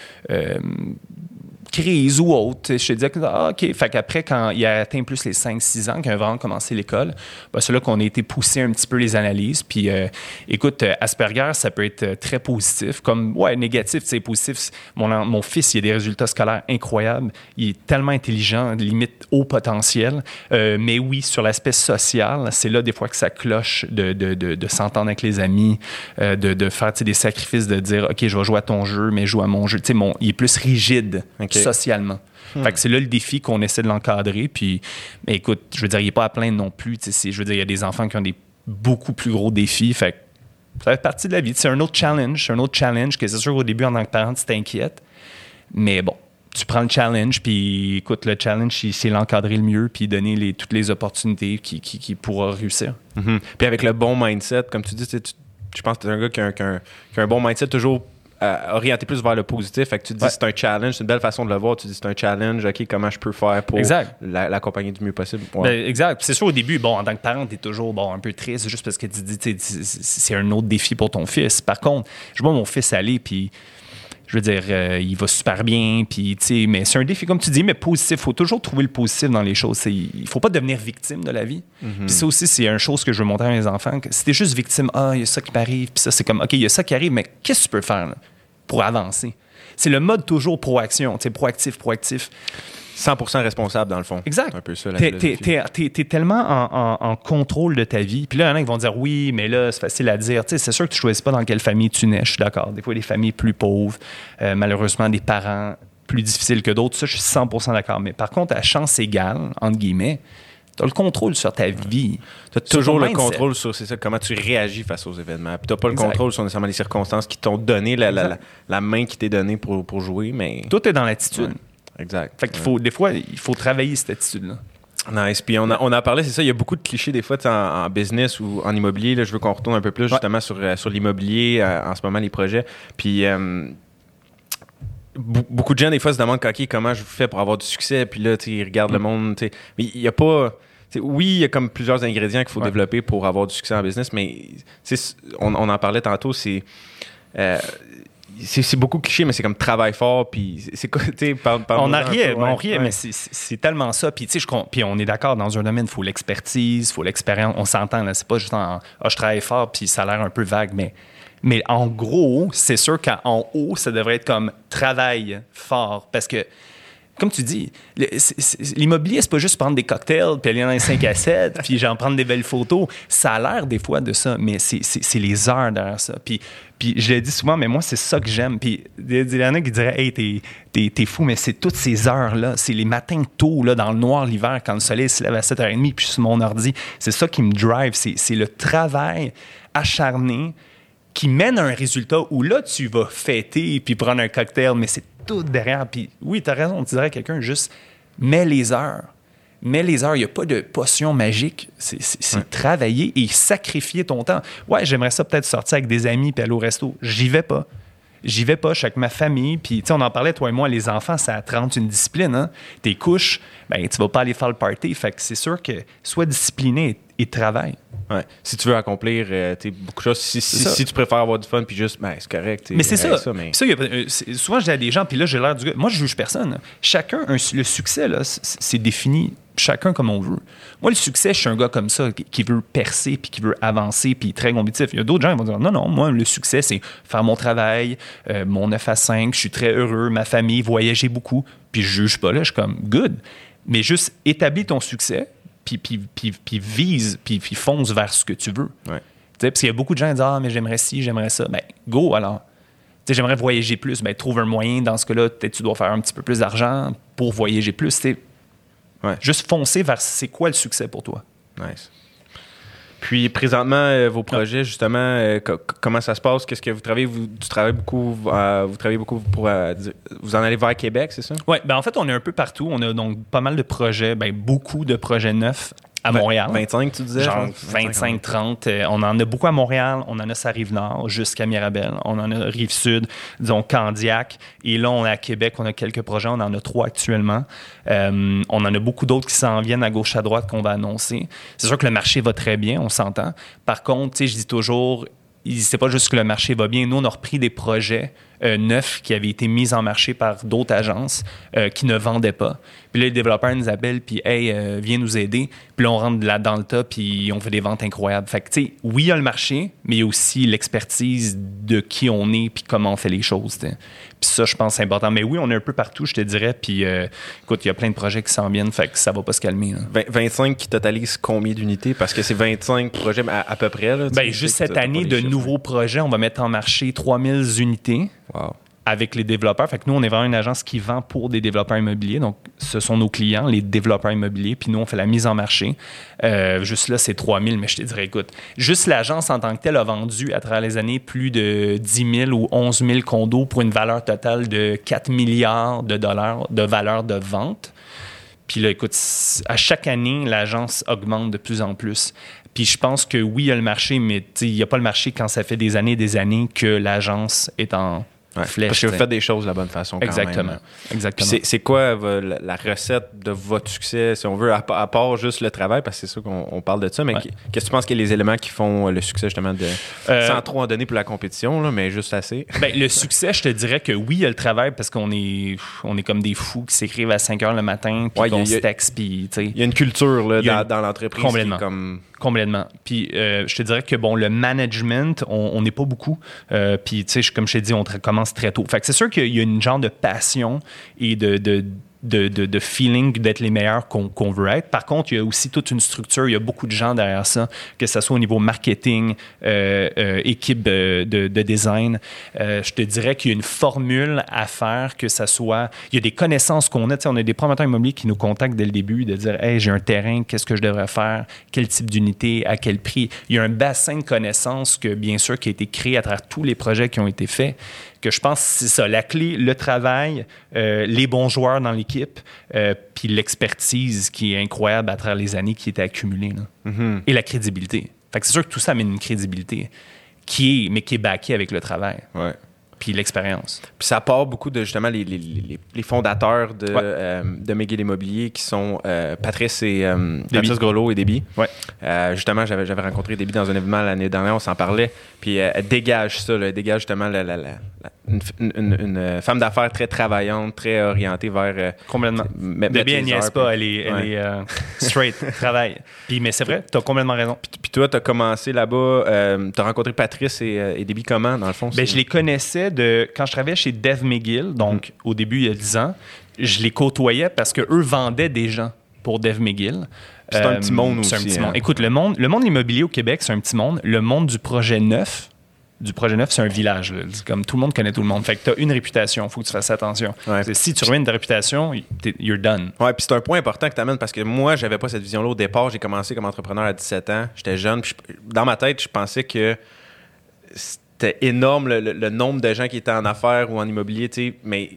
crises ou autres. Je te disais que, ah, OK. Fait qu'après, quand il a atteint plus les 5-6 ans, qu'il a vraiment commencé l'école, ben, c'est là qu'on a été poussé un petit peu les analyses. Puis, euh, écoute, euh, Asperger, ça peut être euh, très positif, comme, ouais, négatif, c'est positif. Mon, mon fils, il a des résultats scolaires incroyables. Il est tellement intelligent, limite haut potentiel. Mais oui, sur l'aspect social, c'est là des fois que ça cloche de, de, de, s'entendre avec les amis, euh, de, de faire des sacrifices, de dire, OK, je vais jouer à ton jeu, mais je joue à mon jeu. Tu sais, il est plus rigide OK. Socialement. Fait que c'est là le défi qu'on essaie de l'encadrer. Puis, mais écoute, je veux dire, il n'est pas à plaindre non plus. Je veux dire, il y a des enfants qui ont des beaucoup plus gros défis. Fait que ça fait partie de la vie. C'est un autre challenge. C'est un autre challenge que c'est sûr au début, en tant que parent, tu t'inquiètes. Mais bon, tu prends le challenge, puis écoute, le challenge, c'est- c'est l'encadrer le mieux, puis donner les, toutes les opportunités qui, qui, qui pourra réussir. Mhm. Puis avec le bon mindset, comme tu dis, tu je pense que tu es un gars qui a un, qui a un- qui a un bon mindset toujours euh, orienté plus vers le positif. Fait que tu te dis Ouais. c'est un challenge, c'est une belle façon de le voir. Tu te dis c'est un challenge, ok, comment je peux faire pour la- l'accompagner du mieux possible? Ouais. Ben, exact. C'est sûr, au début, bon, en tant que parent, tu es toujours bon, un peu triste juste parce que tu dis, c'est- un autre défi pour ton fils. Par contre, je vois mon fils aller, puis je veux dire, euh, il va super bien, puis tu sais, mais c'est un défi, comme tu dis, mais positif. Il faut toujours trouver le positif dans les choses. Il faut pas devenir victime de la vie. Puis ça aussi, c'est une chose que je veux montrer à mes enfants. Que si t'es juste victime, ah, il y a ça qui m'arrive, puis ça, c'est comme, OK, il y a ça qui arrive, mais qu'est-ce que tu peux faire là, pour avancer? C'est le mode toujours proaction, tu sais, proactif, proactif. 100% responsable, dans le fond. Exact. Un peu ça, la T'es, t'es- t'es- t'es- tellement en, en- en contrôle de ta vie. Puis là, il y en a qui vont dire oui, mais là, c'est facile à dire. Tu sais, c'est sûr que tu choisis pas dans quelle famille tu nais, je suis d'accord. Des fois, des familles plus pauvres, euh, malheureusement, des parents plus difficiles que d'autres. Ça, je suis 100% d'accord. Mais par contre, à chance égale, entre guillemets, tu as le contrôle sur ta vie. Tu as toujours le contrôle sur c'est ça, comment tu réagis face aux événements. Puis tu n'as pas le Exact. contrôle sur nécessairement les circonstances qui t'ont donné la, la, la, la main qui t'est donnée pour, pour jouer, mais. Tout est dans l'attitude. Ouais, exact. Fait qu'il faut, des fois, il faut travailler cette attitude-là. Nice. Puis on a, on a parlé, c'est ça, il y a beaucoup de clichés des fois en, en business ou en immobilier. Là, je veux qu'on retourne un peu plus justement sur, euh, sur l'immobilier, euh, en ce moment, les projets. Puis euh, be- beaucoup de gens, des fois, se demandent OK, comment je fais pour avoir du succès? Puis là, ils regardent le Mm. monde. Mais il n'y a pas. Oui, il y a comme plusieurs ingrédients qu'il faut Ouais. développer pour avoir du succès en business, mais on, on en parlait tantôt, c'est. euh, c'est c'est beaucoup cliché, mais c'est comme travail fort. Puis c'est quoi, tu on un en peu, riait, ouais. on riait, Ouais. mais c'est- tellement ça. Puis, tu sais, puis on est d'accord, dans un domaine, il faut l'expertise, il faut l'expérience. On s'entend, là. C'est pas juste en ah, je travaille fort, puis ça a l'air un peu vague, mais, mais en gros, c'est sûr qu'en haut, ça devrait être comme travail fort. Parce que, comme tu dis, l'immobilier, c'est pas juste prendre des cocktails, puis aller dans les 5 à 7, puis j'en prendre des belles photos. Ça a l'air des fois de ça, mais c'est- les heures derrière ça. Puis, je le dis souvent, mais moi, c'est ça que j'aime. Puis il y en a qui diraient, hey, t'es fou, mais c'est toutes ces heures-là. C'est les matins tôt, là, dans le noir l'hiver, quand le soleil se lève à 7h30, puis sur mon ordi. C'est ça qui me drive. C'est le travail acharné qui mène à un résultat où là, tu vas fêter puis prendre un cocktail, mais c'est tout derrière. Puis oui, tu as raison, tu dirais à quelqu'un juste mets les heures. Mets les heures. Il n'y a pas de potion magique. C'est travailler et sacrifier ton temps. Ouais, j'aimerais ça peut-être sortir avec des amis puis aller au resto. J'y vais pas. J'y vais pas, je suis avec ma famille. Puis, tu sais, on en parlait, toi et moi, les enfants, ça te une discipline. Hein? Tes couches, ben, tu vas pas aller faire le party. Fait que c'est sûr que sois discipliné et, travaille. Ouais. Si tu veux accomplir euh, beaucoup de choses, si, si, ça. si tu préfères avoir du fun, puis juste, ben, c'est correct. Mais c'est ça. mais... Ça, y a euh, souvent, je dis à des gens, puis là, j'ai l'air du gars. Moi, je juge personne. Chacun, un- le succès, c'est défini chacun comme on veut. Moi, le succès, je suis un gars comme ça qui, qui veut percer, puis qui veut avancer, puis très compétitif. Il y a d'autres gens qui vont dire non, non, moi, le succès, c'est faire mon travail, euh, mon 9 à 5, je suis très heureux, ma famille, voyager beaucoup, puis je juge pas là, je suis comme good. Mais juste établis ton succès, puis, puis, puis, puis vise, puis, puis fonce vers ce que tu veux. Ouais. Parce qu'il y a beaucoup de gens qui disent Ah, mais j'aimerais ci, j'aimerais ça. Ben, go alors. Tu sais, j'aimerais voyager plus. Ben, trouve un moyen. Dans ce cas-là, peut-être tu dois faire un petit peu plus d'argent pour voyager plus. Tu sais, Ouais. Juste foncer vers c'est quoi le succès pour toi. Nice. Puis présentement, euh, vos projets, justement, euh, co- co- comment ça se passe? Qu'est-ce que vous travaillez? Vous, tu travailles beaucoup, vous travaillez beaucoup pour. euh, vous en allez vers Québec, c'est ça? Oui, ben en fait, on est un peu partout. On a donc pas mal de projets, ben, beaucoup de projets neufs à Montréal. 25, tu disais? Genre je pense? 25, 30. Euh, on en a beaucoup à Montréal. On en a sa rive nord jusqu'à Mirabel. On en a rive sud, disons Candiac. Et là, on est à Québec. On a quelques projets. On en a trois actuellement. Euh, on en a beaucoup d'autres qui s'en viennent à gauche, à droite qu'on va annoncer. C'est sûr que le marché va très bien. On s'entend. Par contre, tu sais, je dis toujours, c'est pas juste que le marché va bien. Nous, on a repris des projets euh, neufs qui avaient été mis en marché par d'autres agences euh, qui ne vendaient pas. Puis là, les développeurs nous appellent, puis hey, euh, viens nous aider. Puis là, on rentre là dans le tas, puis on fait des ventes incroyables. Fait que, tu sais, oui, il y a le marché, mais il y a aussi l'expertise de qui on est, puis comment on fait les choses. Puis ça, je pense, c'est important. Mais oui, on est un peu partout, je te dirais. Puis euh, écoute, il y a plein de projets qui s'en viennent, fait que ça va pas se calmer. là. Vingt- 25 qui totalise combien d'unités? Parce que c'est 25 projets à, à peu près. Là, Ben, juste cette année, de chiffres. nouveaux projets, on va mettre en marché 3000 unités. Avec les développeurs. Fait que nous, on est vraiment une agence qui vend pour des développeurs immobiliers. Donc, ce sont nos clients, les développeurs immobiliers. Puis nous, on fait la mise en marché. Euh, juste là, c'est 3000, mais je te dirais, écoute, juste l'agence en tant que telle a vendu à travers les années plus de 10 000 ou 11 000 condos pour une valeur totale de 4 milliards de dollars de valeur de vente. Puis là, écoute, à chaque année, l'agence augmente de plus en plus. Puis je pense que oui, il y a le marché, mais il n'y a pas le marché quand ça fait des années et des années que l'agence est en Ouais, flèche. Parce que vous faites des choses de la bonne façon. quand Exactement. même. Exactement. C'est- quoi euh, la, la recette de votre succès, si on veut, à, pa- à part juste le travail, parce que c'est sûr qu'on on parle de ça, mais Ouais. qu'est-ce que tu penses qu'il y a les éléments qui font euh, le succès, justement, de, Euh, sans trop en donner pour la compétition, là, mais juste assez? Ben, le succès, je te dirais que oui, il y a le travail parce qu'on est, on est comme des fous qui s'écrivent à 5 heures le matin, puis Ouais, qu'on se texte, puis. Il y a une culture là, dans, l'entreprise qui est Complètement. comme... Complètement. Puis euh, je te dirais que bon, le management, on n'est pas beaucoup. Euh, puis tu sais, comme je t'ai dit, on commence très tôt. Fait que c'est sûr qu'il y a une genre de passion et de, de, de, feeling d'être les meilleurs qu'on veut être. Par contre, il y a aussi toute une structure, il y a beaucoup de gens derrière ça, que ce soit au niveau marketing, euh, euh, équipe de, de design. Euh, je te dirais qu'il y a une formule à faire, que ça soit... Il y a des connaissances qu'on a. on a des promoteurs immobiliers qui nous contactent dès le début, de dire « Hey, j'ai un terrain, qu'est-ce que je devrais faire? Quel type d'unité? À quel prix? » Il y a un bassin de connaissances que, bien sûr, qui a été créé à travers tous les projets qui ont été faits que je pense que c'est ça, la clé, le travail, euh, les bons joueurs dans l'équipe, euh, puis l'expertise qui est incroyable à travers les années qui étaient accumulées. Mm-hmm. Et la crédibilité. Fait que c'est sûr que tout ça amène une crédibilité qui est, mais qui est backée avec le travail. Ouais puis l'expérience. Puis ça part beaucoup de justement les, les, les fondateurs de, euh, de McGill Immobilier qui sont euh, Patrice et euh, Patrice Grelot et Déby. Ouais. justement, j'avais, j'avais rencontré Déby dans un événement l'année dernière, on s'en parlait. Puis elle dégage ça, elle dégage justement la, la, une, une, femme d'affaires très travaillante, très orientée vers. complètement. Déby, elle niaise pas, elle est, elle est straight, travail. Puis, mais c'est vrai, tu as complètement raison. Puis, toi, tu as commencé là-bas, tu as rencontré Patrice et, et Déby comment, dans le fond? Ben, je les connaissais quand je travaillais chez Dev McGill, donc mm. au début il y a 10 ans, je les côtoyais parce qu'eux vendaient des gens pour Dev McGill. C'est un petit monde aussi. Un petit monde. Écoute, le monde, le monde immobilier au Québec, c'est un petit monde. Le monde du projet neuf, du projet neuf, c'est un village. Comme tout le monde connaît tout le monde. Fait que tu as une réputation, il faut que tu fasses attention. Si tu ruines ta réputation, you're done. Ouais, puis c'est un point important que tu amènes parce que moi, j'avais pas cette vision-là au départ. J'ai commencé comme entrepreneur à 17 ans. J'étais jeune. dans ma tête, je pensais que c'était énorme le, nombre de gens qui étaient en affaires ou en immobilier, mais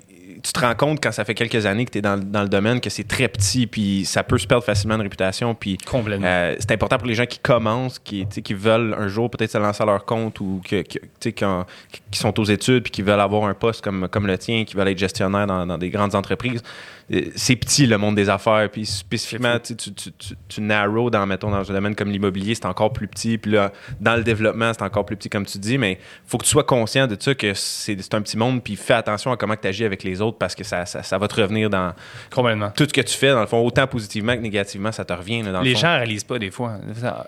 tu te rends compte quand ça fait quelques années que tu es dans, le domaine que c'est très petit, puis ça peut se perdre facilement une réputation. Puis euh, c'est important pour les gens qui commencent, qui, qui veulent un jour peut-être se lancer à leur compte ou qui, sont aux études puis qui veulent avoir un poste comme, comme le tien, qui veulent être gestionnaire dans, dans des grandes entreprises. Euh, c'est petit le monde des affaires. Puis spécifiquement, tu, tu, tu, tu narrow dans, mettons, dans un domaine comme l'immobilier, c'est encore plus petit. Puis là, dans le développement, c'est encore plus petit, comme tu dis. Mais il faut que tu sois conscient de ça, que c'est un petit monde. Puis fais attention à comment tu agis avec les autres parce que ça, ça, va te revenir dans Complètement. tout ce que tu fais. Dans le fond, autant positivement que négativement, ça te revient. dans les le gens ne réalisent pas des fois.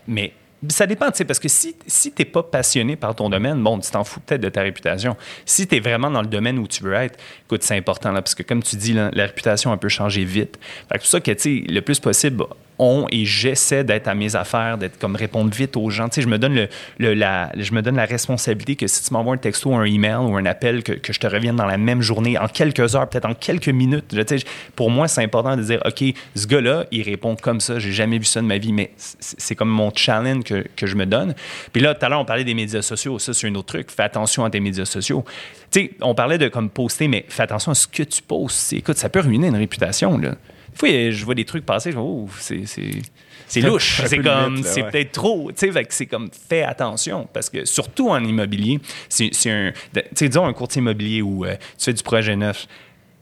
Mais ça dépend, tu sais, parce que si, si tu n'es pas passionné par ton domaine, bon, tu t'en fous peut-être de ta réputation. Si tu es vraiment dans le domaine où tu veux être, écoute, c'est important, là, parce que comme tu dis, la réputation, peut changer vite. Fait que pour ça que, tu sais, le plus possible, on et j'essaie d'être à mes affaires, d'être comme répondre vite aux gens. Tu sais, je me donne le, la, je me donne la responsabilité que si tu m'envoies un texto, un email ou un appel, que, que, je te revienne dans la même journée, en quelques heures, peut-être en quelques minutes. Tu sais, pour moi, c'est important de dire, OK, ce gars-là, il répond comme ça. J'ai jamais vu ça de ma vie, mais c'est comme mon challenge que, que, je me donne. Puis là, tout à l'heure, on parlait des médias sociaux. Ça, c'est un autre truc. Fais attention à tes médias sociaux. Tu sais, on parlait de comme poster, mais fais attention à ce que tu postes. Écoute, ça peut ruiner une réputation. Là fois, je vois des trucs passer, je oh, c'est, c'est, louche. C'est comme, c'est peut-être trop. Tu sais, c'est comme, fais attention. Parce que, surtout en immobilier, c'est, un. Tu sais, disons un courtier immobilier où euh, tu fais du projet neuf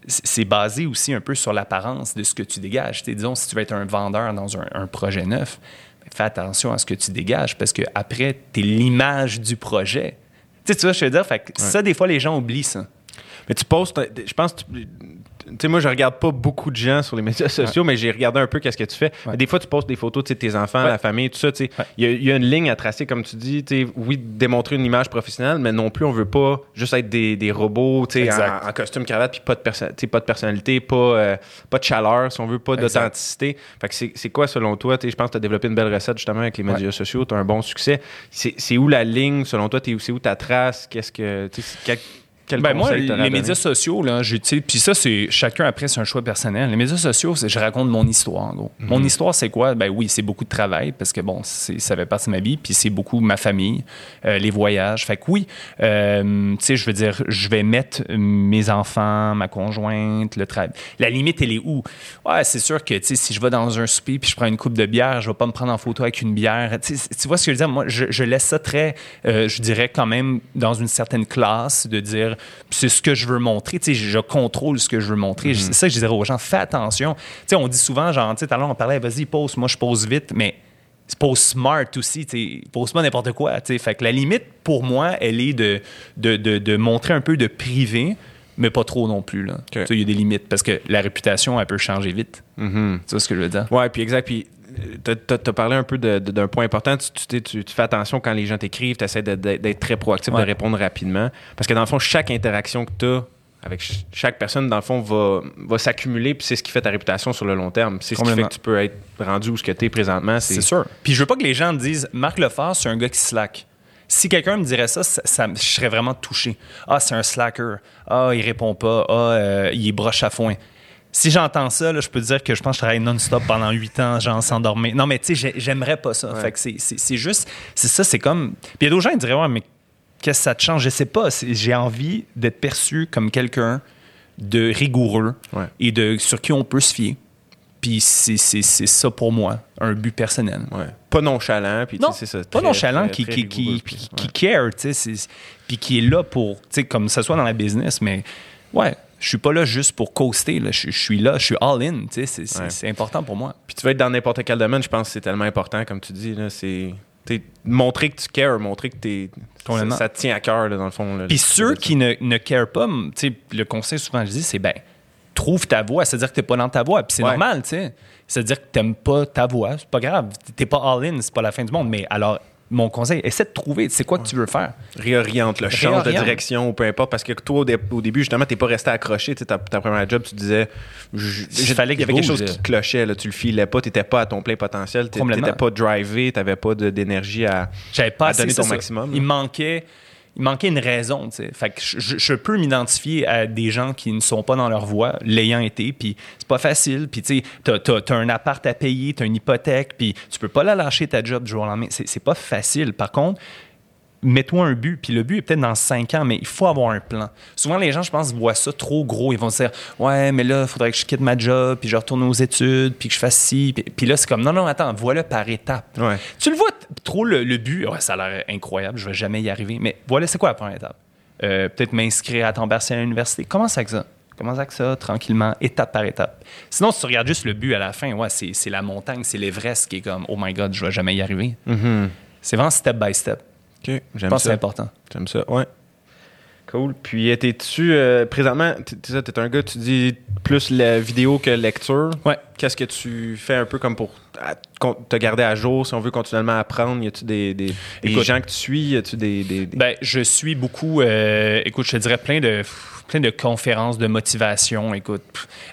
c'est basé aussi un peu sur l'apparence de ce que tu dégages. sais, disons, si tu veux être un vendeur dans un, projet neuf, ben, fais attention à ce que tu dégages parce que après, tu es l'image du projet. Tu sais, tu vois, je veux dire, fait ça, des fois, les gens oublient ça. Mais tu postes, je pense, tu sais, moi, je regarde pas beaucoup de gens sur les médias sociaux, mais j'ai regardé un peu qu'est-ce que tu fais. Des fois, tu postes des photos de tes enfants, la famille, tout ça. Il y, y, a une ligne à tracer, comme tu dis. Oui, démontrer une image professionnelle, mais non plus, on veut pas juste être des, des robots en, en, costume, cravate, puis pas de, pas de personnalité, pas, euh, pas de chaleur, si on veut, pas d'authenticité. Fait que c'est quoi, selon toi? Je pense que tu as développé une belle recette justement avec les médias sociaux, tu as un bon succès. C'est où la ligne, selon toi? C'est où ta trace? Qu'est-ce que ben moi, les médias sociaux, là, puis ça, c'est chacun après, c'est un choix personnel. Les médias sociaux, c'est je raconte mon histoire, en gros. Mon mhm. histoire, c'est quoi? Ben oui, c'est beaucoup de travail, parce que bon, ça fait partie de ma vie, puis c'est beaucoup ma famille, euh, les voyages. Fait que oui, euh, tu sais, je veux dire, je vais mettre mes enfants, ma conjointe, le travail. La limite, elle est où? Ouais, c'est sûr que, tu sais, si je vais dans un souper puis je prends une coupe de bière, je vais pas me prendre en photo avec une bière. tu vois ce que je veux dire? Moi, je, laisse ça très, euh, je dirais quand même, dans une certaine classe, de dire c'est ce que je veux montrer. Tu sais, je contrôle ce que je veux montrer. Mhm. C'est ça que je dirais aux gens, fais attention. Tu sais, on dit souvent, genre, tu sais, tout à l'heure, on parlait, vas-y, pose, moi, je pose vite, mais pose smart aussi, tu sais, pose pas n'importe quoi. Tu sais, fait que la limite, pour moi, elle est de, de, de, montrer un peu de privé, mais pas trop non plus. Là. Tu sais, il y a des limites parce que la réputation, elle peut changer vite. Tu vois ce que je veux dire? Ouais, puis exact. Puis tu as, parlé un peu d'un point important. Tu, tu, fais attention quand les gens t'écrivent, tu essaies d'être très proactif, de répondre rapidement. Parce que dans le fond, chaque interaction que tu as avec ch- chaque personne, dans le fond, va, va s'accumuler, puis c'est ce qui fait ta réputation sur le long terme. C'est ce qui fait que tu peux être rendu où ce que tu es présentement. C'est sûr. Puis je veux pas que les gens me disent Marc Lefort, c'est un gars qui slack. Si quelqu'un me dirait ça, ça, ça- je serais vraiment touché. Ah, c'est un slacker. Ah, il répond pas. Ah, euh, il est broche à foin. Si j'entends ça, là, je peux te dire que je pense que je travaille non-stop pendant huit ans, genre sans dormir. Non, mais tu sais, j'ai- j'aimerais pas ça. Fait que c'est- juste, c'est ça, c'est comme. Puis il y a d'autres gens qui diraient, ouais, mais qu'est-ce que ça te change? Je sais pas. J'ai envie d'être perçu comme quelqu'un de rigoureux Ouais. et de sur qui on peut se fier. Puis c'est ça pour moi, un but personnel. Ouais. Pas nonchalant, puis tu Non, sais, c'est ça. pas très, nonchalant, très, qui, très qui, qui, qui, care, tu sais, puis qui est là pour, tu sais, comme ce soit dans la business, mais ouais, je suis pas là juste pour coaster, là, je, je suis là, je suis all-in, tu sais, c'est- Ouais. important pour moi. Puis tu vas être dans n'importe quel domaine, je pense que c'est tellement important, comme tu dis. Là, c'est t'sais, montrer que tu cares, montrer que t'es, ça, ça te tient à cœur, là, dans le fond. là, Puis ceux qui ne, ne carent pas, le conseil souvent je dis, c'est ben, trouve ta voix, c'est-à-dire que t'es pas dans ta voix, puis c'est Ouais. normal, tu sais. C'est-à-dire que t'aimes pas ta voix, c'est pas grave, t'es pas all-in, c'est pas la fin du monde, mais alors, mon conseil, essaie de trouver, c'est quoi que tu veux faire. réoriente, le change de direction ou peu importe. Parce que toi, au, dé- au début, justement, t'es pas resté accroché. Ta, ta première job, tu disais. Il fallait Il y avait quelque chose qui clochait. Là, tu le filais pas, t'étais pas à ton plein potentiel. T'étais pas drivé, t'avais pas d'énergie à. Pas donner ton ça. maximum, Il manquait, il manquait une raison, tu sais. Fait que je, peux m'identifier à des gens qui ne sont pas dans leur voie, l'ayant été, puis c'est pas facile. Puis tu t'as un appart à payer, t'as une hypothèque, puis tu peux pas la lâcher ta job du jour au lendemain. C'est pas facile. Par contre, mets-toi un but, puis le but est peut-être dans cinq ans, mais il faut avoir un plan. Souvent, les gens, je pense, voient ça trop gros. Ils vont se dire Ouais, mais là, il faudrait que je quitte ma job, puis je retourne aux études, puis que je fasse ci. Puis, puis là, c'est comme Non, non, attends, voilà par étapes. Ouais. Tu le vois trop le, le but, ouais, ça a l'air incroyable, je vais jamais y arriver. Mais voilà, c'est quoi la première étape? Euh, Peut-être m'inscrire à temps partiel à l'université. Commence avec ça? Commence avec ça, tranquillement, étape par étape? Sinon, si tu regardes juste le but à la fin, ouais, c'est c'est la montagne, c'est l'Everest qui est comme Oh my God, je vais jamais y arriver. Mhm. C'est vraiment step by step. OK, Je j'aime pense que c'est ça. important. J'aime ça, ouais. Cool. Puis, euh, t'es-tu, euh, présentement, t'es, t'es ça, t'es un gars, tu dis plus la vidéo que lecture. Ouais. Qu'est-ce que tu fais un peu comme pour à- te garder à jour si on veut continuellement apprendre? Y a-tu des, des, des Écoute. gens que tu suis? Y a-tu des. des, des- Ben, je suis beaucoup, euh, écoute, je te dirais plein de, plein de conférences de motivation. Écoute,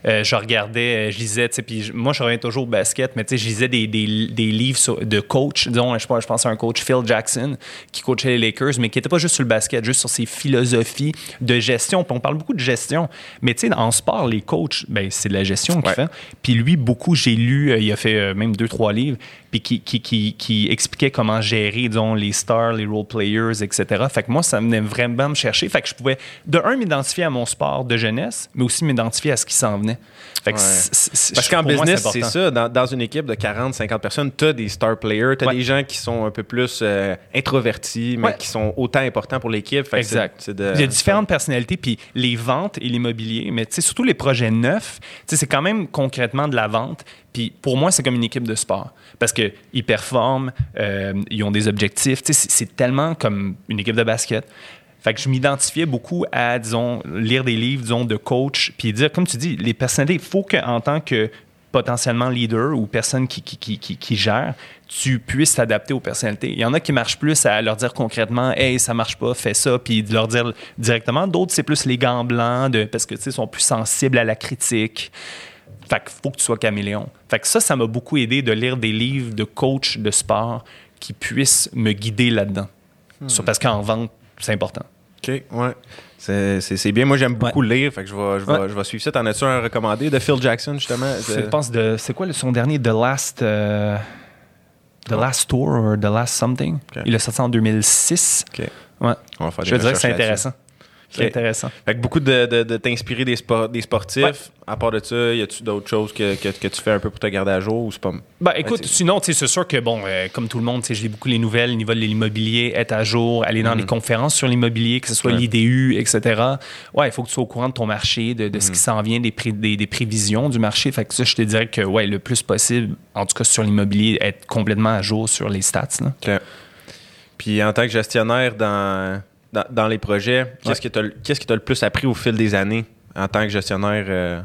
euh, je regardais, euh, je lisais, tu sais, puis moi, je reviens toujours au basket, mais tu sais, je lisais des, des, des livres sur- de coach. Disons, je, pense- je pense à un coach, Phil Jackson, qui coachait les Lakers, mais qui n'était pas juste sur le basket, juste sur ses philosophies de gestion. Puis on parle beaucoup de gestion, mais tu sais, en sport, les coachs, ben, c'est de la gestion qu'il Ouais. fait. Puis lui, beaucoup, j'ai lu, euh, il a fait même deux, trois livres, puis qui, qui, qui, qui expliquait comment gérer, disons, les stars, les role players, etc. Fait que moi, ça venait vraiment me chercher. Fait que je pouvais, de un, m'identifier à mon sport de jeunesse, mais aussi m'identifier à ce qui s'en venait. Fait que Ouais. c'est- c'est- Parce qu'en business, c'est ça. Dans, dans une équipe de 40, 50 personnes, tu as des star players, tu as Ouais. des gens qui sont un peu plus euh, introvertis, mais Ouais. qui sont autant importants pour l'équipe. Exact. de- Il y a différentes personnalités, puis les ventes et l'immobilier, mais surtout les projets neufs, c'est quand même concrètement de la vente. Puis pour moi, c'est comme une équipe de sport parce qu'ils performent, euh, ils ont des objectifs. C'est tellement comme une équipe de basket. Fait que je m'identifiais beaucoup à, disons, lire des livres, disons, de coach, puis dire, comme tu dis, les personnalités, il faut qu'en tant que potentiellement leader ou personne qui, qui, qui, qui, qui gère, tu puisses t'adapter aux personnalités. Il y en a qui marchent plus à leur dire concrètement, hey, ça marche pas, fais ça, puis de leur dire directement. D'autres, c'est plus les gants blancs, de, parce que tu sais, sont plus sensibles à la critique. Fait qu'il faut que tu sois caméléon. Fait que ça, ça m'a beaucoup aidé de lire des livres de coach de sport qui puissent me guider là-dedans. Sur- Parce qu'en vente, c'est important. OK, ouais. C'est- bien. Moi, j'aime beaucoup lire. Fait que je vais, je vais, Ouais. je vais suivre ça. T'en as-tu un recommandé de Phil Jackson, justement? Je pense de. C'est quoi son dernier The Last. euh, The Last Tour ou The Last Something? Il l'a sorti en 2006. OK. Ouais. On va faire des Je dirais que c'est intéressant. C'est intéressant. Fait que beaucoup de, de, de t'inspirer des, sport- des sportifs. Ouais. À part de ça, y a-tu d'autres choses que, que, que tu fais un peu pour te garder à jour ou c'est pas. Ben, écoute, Ouais, sinon, c'est sûr que, bon, euh, comme tout le monde, je lis beaucoup les nouvelles, le niveau de l'immobilier, être à jour, aller dans les conférences sur l'immobilier, que ce soit. Ouais. l'IDU, etc. Ouais, il faut que tu sois au courant de ton marché, de, de ce qui s'en vient, des, pré- des, des prévisions du marché. Fait que ça, je te dirais que, ouais, le plus possible, en tout cas sur l'immobilier, être complètement à jour sur les stats. Là. Puis en tant que gestionnaire dans, dans, dans les projets, qu'est-ce que t'as le- qu'est-ce qui t'a le plus appris au fil des années en tant que gestionnaire? euh,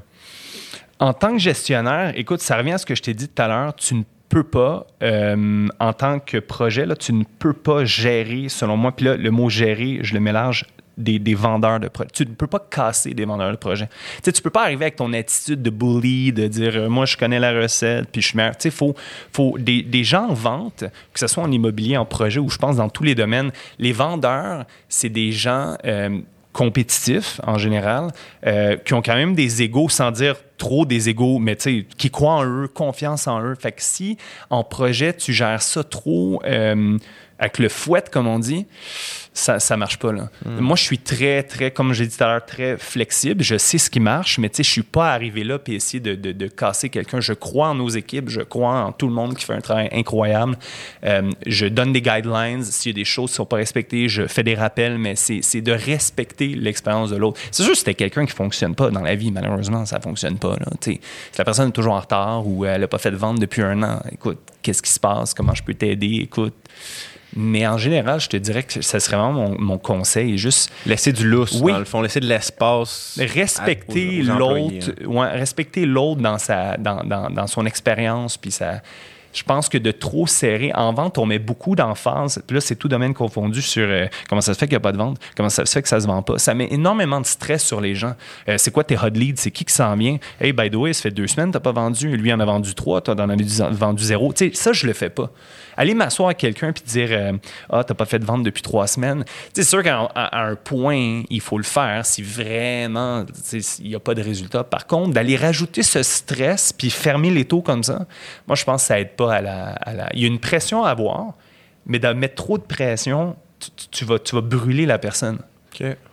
En tant que gestionnaire, écoute, ça revient à ce que je t'ai dit tout à l'heure, tu ne peux pas, euh, en tant que projet, là, tu ne peux pas gérer, selon moi, puis là, le mot gérer, je le mélange des, vendeurs de projets. Tu ne peux pas casser des vendeurs de projets. Tu sais, tu peux pas arriver avec ton attitude de bully, de dire euh, moi je connais la recette, puis je suis meilleur. Tu sais, faut, faut des, des gens en vente, que ce soit en immobilier, en projet ou je pense dans tous les domaines, les vendeurs, c'est des gens euh, compétitifs en général, euh, qui ont quand même des égaux, sans dire trop des égaux, mais tu sais, qui croient en eux, confiance en eux. Fait que si en projet, tu gères ça trop avec le fouet, comme on dit, ça, ça marche pas. Là. Moi, je suis très, très, comme j'ai dit tout à l'heure, très flexible. Je sais ce qui marche, mais tu sais, je suis pas arrivé là puis essayer de, de, de casser quelqu'un. Je crois en nos équipes, je crois en tout le monde qui fait un travail incroyable. Euh, je donne des guidelines. S'il y a des choses qui sont pas respectées, je fais des rappels, mais c'est de respecter l'expérience de l'autre. C'est sûr que c'était quelqu'un qui fonctionne pas dans la vie, malheureusement, ça fonctionne pas. Là. Si la personne est toujours en retard ou elle a pas fait de vente depuis un an, écoute, qu'est-ce qui se passe? Comment je peux t'aider? Écoute, mais en général, je te dirais que ce serait vraiment mon, mon conseil. Juste Laisser du lousse, Oui. dans le fond, laisser de l'espace. respecter l'autre, ouais, respecter l'autre dans sa, dans, dans, dans son expérience, puis ça. Je pense que de trop serrer en vente, on met beaucoup d'emphase. Puis là, c'est tout domaine confondu sur euh, comment ça se fait qu'il n'y a pas de vente, comment ça se fait que ça se vend pas. Ça met énormément de stress sur les gens. Euh, c'est quoi tes hot leads? C'est qui qui s'en vient? Hey, by the way, ça fait deux semaines, t'as pas vendu. Lui en a vendu trois, toi en as vendu zéro. Tu sais, ça, je le fais pas. Aller m'asseoir avec quelqu'un puis dire euh, Ah, t'as pas fait de vente depuis trois semaines. C'est sûr qu'à à- un point, il faut le faire si vraiment il n'y a pas de résultat. Par contre, d'aller rajouter ce stress puis fermer les taux comme ça, moi, je pense que ça aide pas à la. à la- Il y a une pression à avoir, mais de mettre trop de pression, tu, vas, tu vas brûler la personne.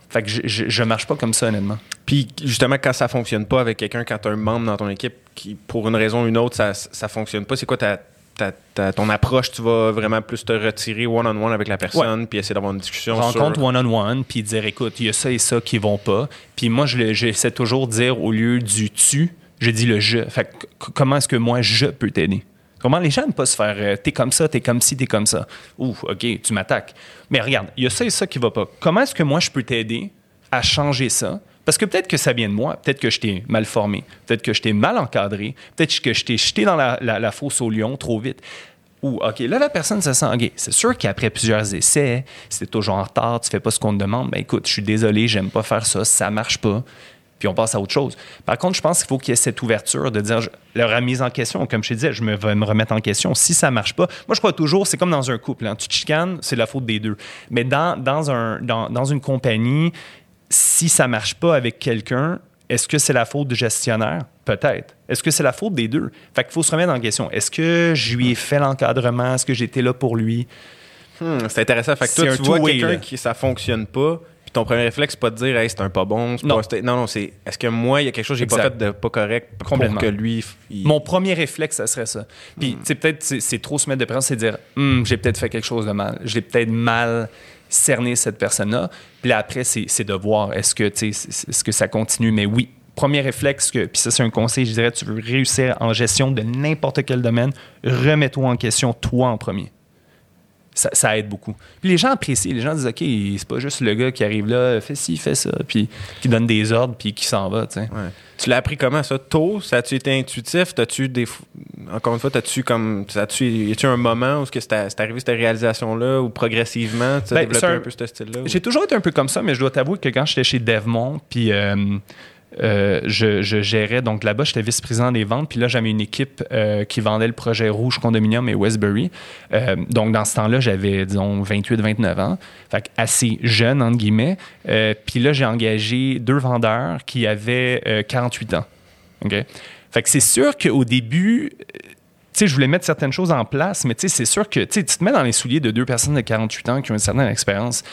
Fait que je, je, je marche pas comme ça, honnêtement. Puis justement, quand ça fonctionne pas avec quelqu'un, quand tu as un membre dans ton équipe qui, pour une raison ou une autre, ça, ça fonctionne pas, c'est quoi ta, ta- ta- ton approche? Tu vas vraiment plus te retirer one-on-one avec la personne, puis essayer d'avoir une discussion rencontre sur... one-on-one, puis dire, écoute, il y a ça et ça qui vont pas. Puis moi, j'essaie toujours de dire, au lieu du tu, je dis le je. Fait comment est-ce que moi, je peux t'aider? Comment les gens n'aiment pas se faire, euh, t'es comme ça, t'es comme ci, t'es comme ça. Ouf, OK, tu m'attaques. Mais regarde, il y a ça et ça qui va pas. Comment est-ce que moi, je peux t'aider à changer ça? Parce que peut-être que ça vient de moi, peut-être que je t'ai mal formé, peut-être que je t'ai mal encadré, peut-être que je t'ai jeté dans la, fosse au lion trop vite. Ou, OK, là, la personne se sent, OK, c'est sûr qu'après plusieurs essais, t'es toujours en retard, tu fais pas ce qu'on te demande, ben écoute, je suis désolé, j'aime pas faire ça, ça marche pas. Puis on passe à autre chose. Par contre, je pense qu'il faut qu'il y ait cette ouverture de dire, je- la remise en question, comme je te disais, je me, vais me remettre en question. Si ça marche pas, moi je crois toujours, c'est comme dans un couple, hein, tu chicanes, c'est la faute des deux. Mais dans, dans, un, dans, dans une compagnie, si ça marche pas avec quelqu'un, est-ce que c'est la faute du gestionnaire? Peut-être. Est-ce que c'est la faute des deux? Fait qu'il faut se remettre en question. Est-ce que je lui ai fait l'encadrement? Est-ce que j'étais là pour lui? Hmm, c'est intéressant. Fait que C'est toi, un tu vois quelqu'un qui ça fonctionne pas, puis ton premier réflexe, c'est pas de dire, hey, c'est un pas bon. Non. pas- non, non, c'est est-ce que moi, il y a quelque chose que j'ai pas fait de pas correct pour Complètement. que lui. il- Mon premier réflexe, ça serait ça. Puis, tu sais, peut-être, c'est- trop se mettre de pression, c'est dire, Hum, j'ai peut-être fait quelque chose de mal. J'ai peut-être mal cerné cette personne-là. Puis après, c'est de voir, est-ce que, est-ce que ça continue? Mais oui, premier réflexe, que, puis ça, c'est un conseil, je dirais, tu veux réussir en gestion de n'importe quel domaine, remets-toi en question, toi en premier. Ça, ça aide beaucoup. Puis les gens apprécient. Les gens disent, OK, c'est pas juste le gars qui arrive là, fais ci, fais ça, puis qui donne des ordres, puis qui s'en va, tu sais. Ouais. Tu l'as appris comment ça? Tôt? Ça a-tu été intuitif? T'as-tu des encore une fois t'as-tu comme as-tu y a-tu un moment où c'est arrivé cette réalisation là ou progressivement tu as Ben, développé un- un peu ce style là J'ai toujours été un peu comme ça, mais je dois t'avouer que quand j'étais chez Devmont, puis euh, euh, je, gérais, donc là-bas, j'étais vice-président des ventes, puis là, j'avais une équipe euh, qui vendait le projet Rouge Condominium et Westbury. Euh, donc, dans ce temps-là, j'avais, disons, 28-29 ans, fait assez jeune, entre guillemets. Puis là, j'ai engagé deux vendeurs qui avaient euh, 48 ans. OK? Fait que c'est sûr qu'au début, tu sais, je voulais mettre certaines choses en place, mais tu sais, c'est sûr que tu te mets dans les souliers de deux personnes de 48 ans qui ont une certaine expérience.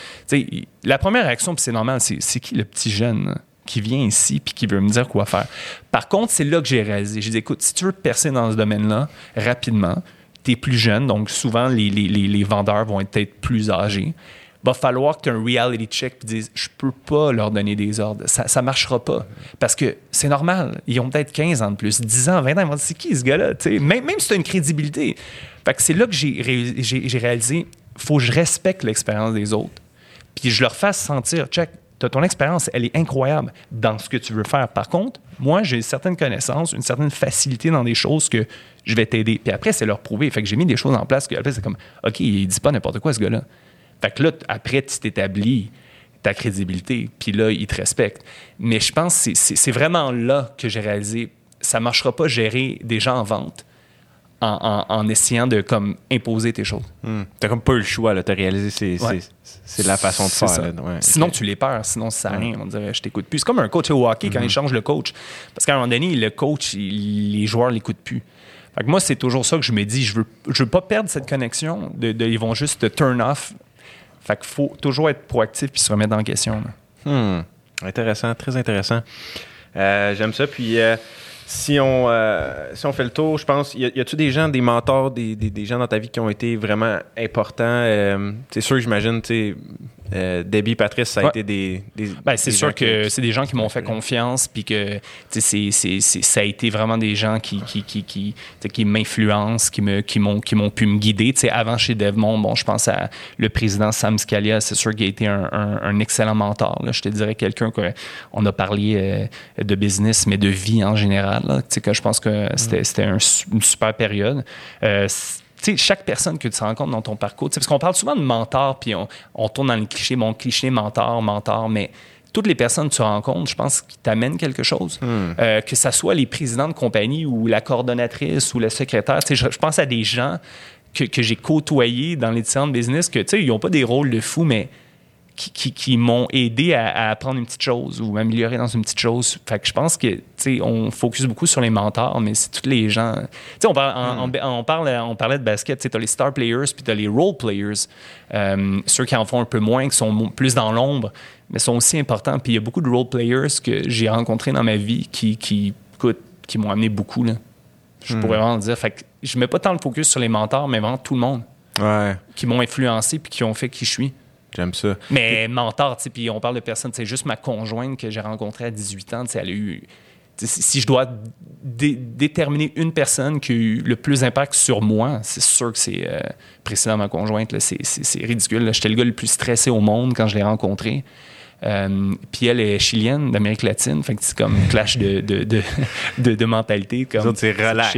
La première réaction, puis c'est normal, c'est qui le petit jeune qui vient ici puis qui veut me dire quoi faire? Par contre, c'est là que j'ai réalisé. J'ai dit, écoute, si tu veux percer dans ce domaine-là rapidement, tu es plus jeune, donc souvent les, les- les- vendeurs vont être peut-être plus âgés. Va falloir que tu aies un reality check et dises je peux pas leur donner des ordres. Ça, ça marchera pas. Parce que c'est normal. Ils ont peut-être 15 ans de plus, 10 ans, 20 ans. Ils vont dire c'est qui ce gars-là? Même, même si tu as une crédibilité. Fait que c'est là que j'ai ré- j'ai j'ai réalisé faut que je respecte l'expérience des autres. Puis je leur fasse sentir check, ton expérience, elle est incroyable dans ce que tu veux faire. Par contre, moi, j'ai certaines connaissances, une certaine facilité dans des choses que je vais t'aider. Puis après, c'est leur prouver. Fait que j'ai mis des choses en place que après, c'est comme OK, il dit pas n'importe quoi, ce gars-là. Fait que là, après, tu t'établis. ta crédibilité. Puis là, ils te respectent. Mais je pense que c'est vraiment là que j'ai réalisé, ça marchera pas gérer des gens en vente en, essayant de comme imposer tes choses. Hmm. T'as comme pas eu le choix. T'as réalisé c'est c'est la façon de faire. sinon, tu les perds. Sinon, ça sert à rien. On dirait, je t'écoute plus. C'est comme un coach au hockey quand mm-hmm. il change le coach. Parce qu'à un moment donné, le coach, les joueurs l'écoutent plus. Fait que moi, c'est toujours ça que je me dis. Je veux, je veux pas perdre cette connexion. De, ils vont juste te turn off. Fait qu'il faut toujours être proactif puis se remettre en question. Hmm. Intéressant, très intéressant. Euh, j'aime ça. Puis, euh, si on, euh, si on fait le tour, je pense, y a-tu des gens, des mentors, des, des, gens dans ta vie qui ont été vraiment importants? c'est sûr, j'imagine, tu euh, Debbie, Patrice, ça a été des. Ben, c'est sûr que c'est des gens qui m'ont fait confiance, puis que c'est, c'est, ça a été vraiment des gens qui, qui, qui, qui, qui m'influencent, qui, me, qui, m'ont, qui m'ont pu me guider. avant, chez Devmont, bon, je pense à le président Sam Scalia, c'est sûr qu'il a été un, un, excellent mentor. Là. Je te dirais quelqu'un qu'on a parlé euh, de business, mais de vie en général. Là. Que je pense que c'était, c'était une super période. Euh, chaque personne que tu rencontres dans ton parcours, parce qu'on parle souvent de mentor, puis on, tourne dans le cliché, mon cliché mentor, mentor, mais toutes les personnes que tu rencontres, je pense qu'ils t'amènent quelque chose. Hmm. Euh, que ce soit les présidents de compagnie ou la coordonnatrice ou le secrétaire. Je, je pense à des gens que, que j'ai côtoyés dans les différentes business que, tu sais, ils n'ont pas des rôles de fou, mais qui, qui, m'ont aidé à, apprendre une petite chose ou améliorer dans une petite chose. Fait que je pense que, tu sais, on focus beaucoup sur les mentors, mais c'est tous les gens. Tu sais, on, parle, on, hmm. parle, on, parlait de basket, tu sais, as les star players puis tu as les role players. Euh, ceux qui en font un peu moins, qui sont plus dans l'ombre, mais sont aussi importants. Puis il y a beaucoup de role players que j'ai rencontrés dans ma vie qui, qui, qui m'ont amené beaucoup, là. Je hmm. pourrais vraiment dire. Fait que je mets pas tant le focus sur les mentors, mais vraiment tout le monde. Ouais. Qui m'ont influencé puis qui ont fait qui je suis. J'aime ça. Mais mentor, tu sais, puis on parle de personnes, c'est juste ma conjointe que j'ai rencontrée à 18 ans, tu sais, elle a eu. Si je dois déterminer une personne qui a eu le plus d'impact sur moi, c'est sûr que c'est euh, précisément ma conjointe. C'est ridicule. J'étais le gars le plus stressé au monde quand je l'ai rencontré. Euh, puis elle est chilienne, d'Amérique latine. Fait que c'est comme clash de, de, de, de, mentalité. Comme, c'est relax.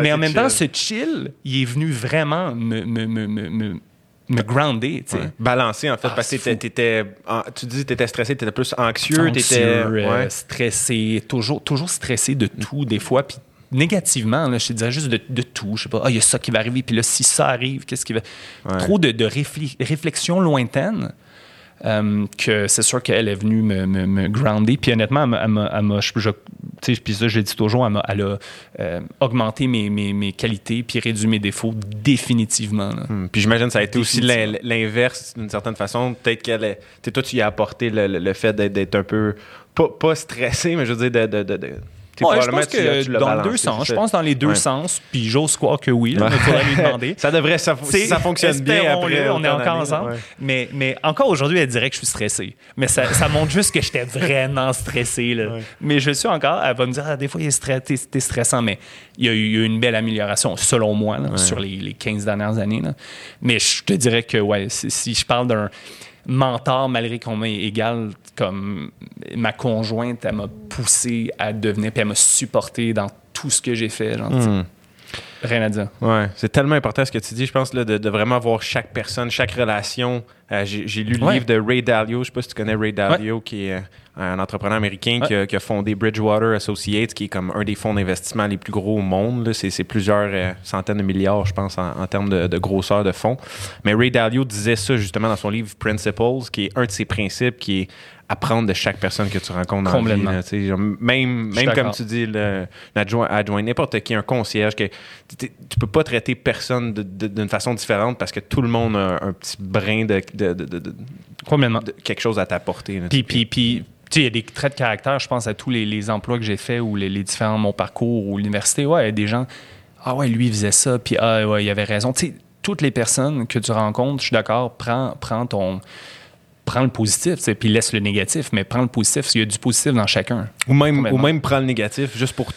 Mais en même temps, ce chill, il est venu vraiment me, me, me, me grounder, tu sais. Balancer, en fait, ah, parce que t'étais, tu dis que t'étais stressé, t'étais plus anxieux, t'étais... Euh, stressé, toujours, toujours stressé de tout, des fois, puis négativement, là, je te dirais juste de, de tout. Je sais pas, ah, il y a ça qui va arriver, puis là, si ça arrive, qu'est-ce qui va... Trop de, de réflexion lointaine. Euh, que c'est sûr qu'elle est venue me, me, me grounder. Puis honnêtement, elle m'a, puis ça, je dit toujours, elle, a euh, augmenté mes, mes, mes, qualités puis réduit mes défauts définitivement. Hmm. Puis j'imagine que ça a été aussi l'inverse d'une certaine façon. Peut-être qu'elle toi, tu y as apporté le, le fait d'être un peu, pas, pas, stressé, mais je veux dire, de, de, de je pense que dans les deux sens. Je pense dans les deux sens, puis j'ose croire que oui. il faudrait lui demander. ça devrait, ça, ça fonctionne bien après. On est encore ensemble. Mais, mais encore aujourd'hui, elle dirait que je suis stressé. Mais ça, ça montre juste que j'étais vraiment stressé. Là. Mais je suis encore, elle va me dire, ah, des fois, t'es stressant, mais il y a eu une belle amélioration, selon moi, sur les, les, 15 dernières années. Là. Mais je te dirais que, ouais, si je parle d'un mentor, malgré qu'on m'ait égal, comme ma conjointe, elle m'a poussé à devenir, puis elle m'a supporté dans tout ce que j'ai fait. Genre, hmm. Rien à dire. Ouais, c'est tellement important ce que tu dis, je pense, là, de, vraiment voir chaque personne, chaque relation. Euh, j'ai lu le livre de Ray Dalio, je sais pas si tu connais Ray Dalio, qui est euh, un entrepreneur américain qui, a, fondé Bridgewater Associates, qui est comme un des fonds d'investissement les plus gros au monde. C'est plusieurs euh, centaines de milliards, je pense, en, termes de, grosseur de fonds. Mais Ray Dalio disait ça justement dans son livre Principles, qui est un de ses principes, qui est apprendre de chaque personne que tu rencontres dans la vie. même même comme tu dis, l'adjoint, adjoint, n'importe qui, un concierge, que tu peux pas traiter personne d'une façon différente parce que tout le monde a un petit brin de, de, quelque chose à t'apporter. Puis, puis, puis il y a des traits de caractère, je pense à tous les, emplois que j'ai faits ou les, différents, mon parcours ou l'université. Ouais, il y a des gens, ah ouais, lui, il faisait ça, puis ah ouais, il avait raison. Tu sais, toutes les personnes que tu rencontres, je suis d'accord, prends, prends ton prends le positif, puis laisse le négatif, mais prends le positif, il y a du positif dans chacun. Ou même, ou même prends le négatif juste pour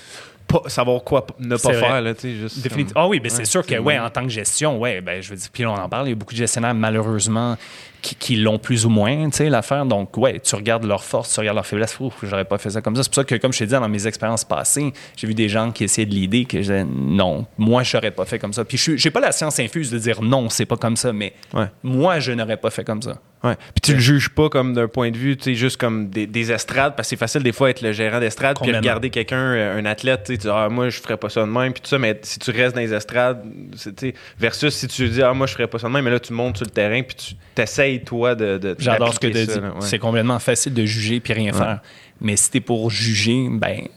pas savoir quoi ne pas faire. Là, juste, Ah oui, ben c'est sûr que ouais, en tant que gestion, ouais, ben, je veux dire, puis on en parle, il y a beaucoup de gestionnaires, malheureusement, qui, qui l'ont plus ou moins, tu sais, l'affaire. Donc, ouais, tu regardes leurs forces, tu regardes leurs faiblesses. Ouf, j'aurais pas fait ça comme ça. C'est pour ça que, comme je t'ai dit, dans mes expériences passées, j'ai vu des gens qui essayaient de l'idée que je disais non, moi, je n'aurais pas fait comme ça. Puis, je n'ai pas la science infuse de dire non, c'est pas comme ça, mais Ouais. moi, je n'aurais pas fait comme ça. Ouais. Puis tu le juges pas comme d'un point de vue, tu sais, juste comme des, des estrades, parce que c'est facile des fois être le gérant d'estrade, puis regarder quelqu'un, euh, un athlète, tu dis, ah, moi, je ferais pas ça de même, puis tout ça, mais si tu restes dans les estrades, c'est, tu sais, versus si tu dis, ah, moi, je ferais pas ça de même, mais là, tu montes sur le terrain, puis tu t'essayes, toi, de. de J'adore ce que tu dis. ouais. C'est complètement facile de juger puis rien faire. Mais si t'es pour juger, ben,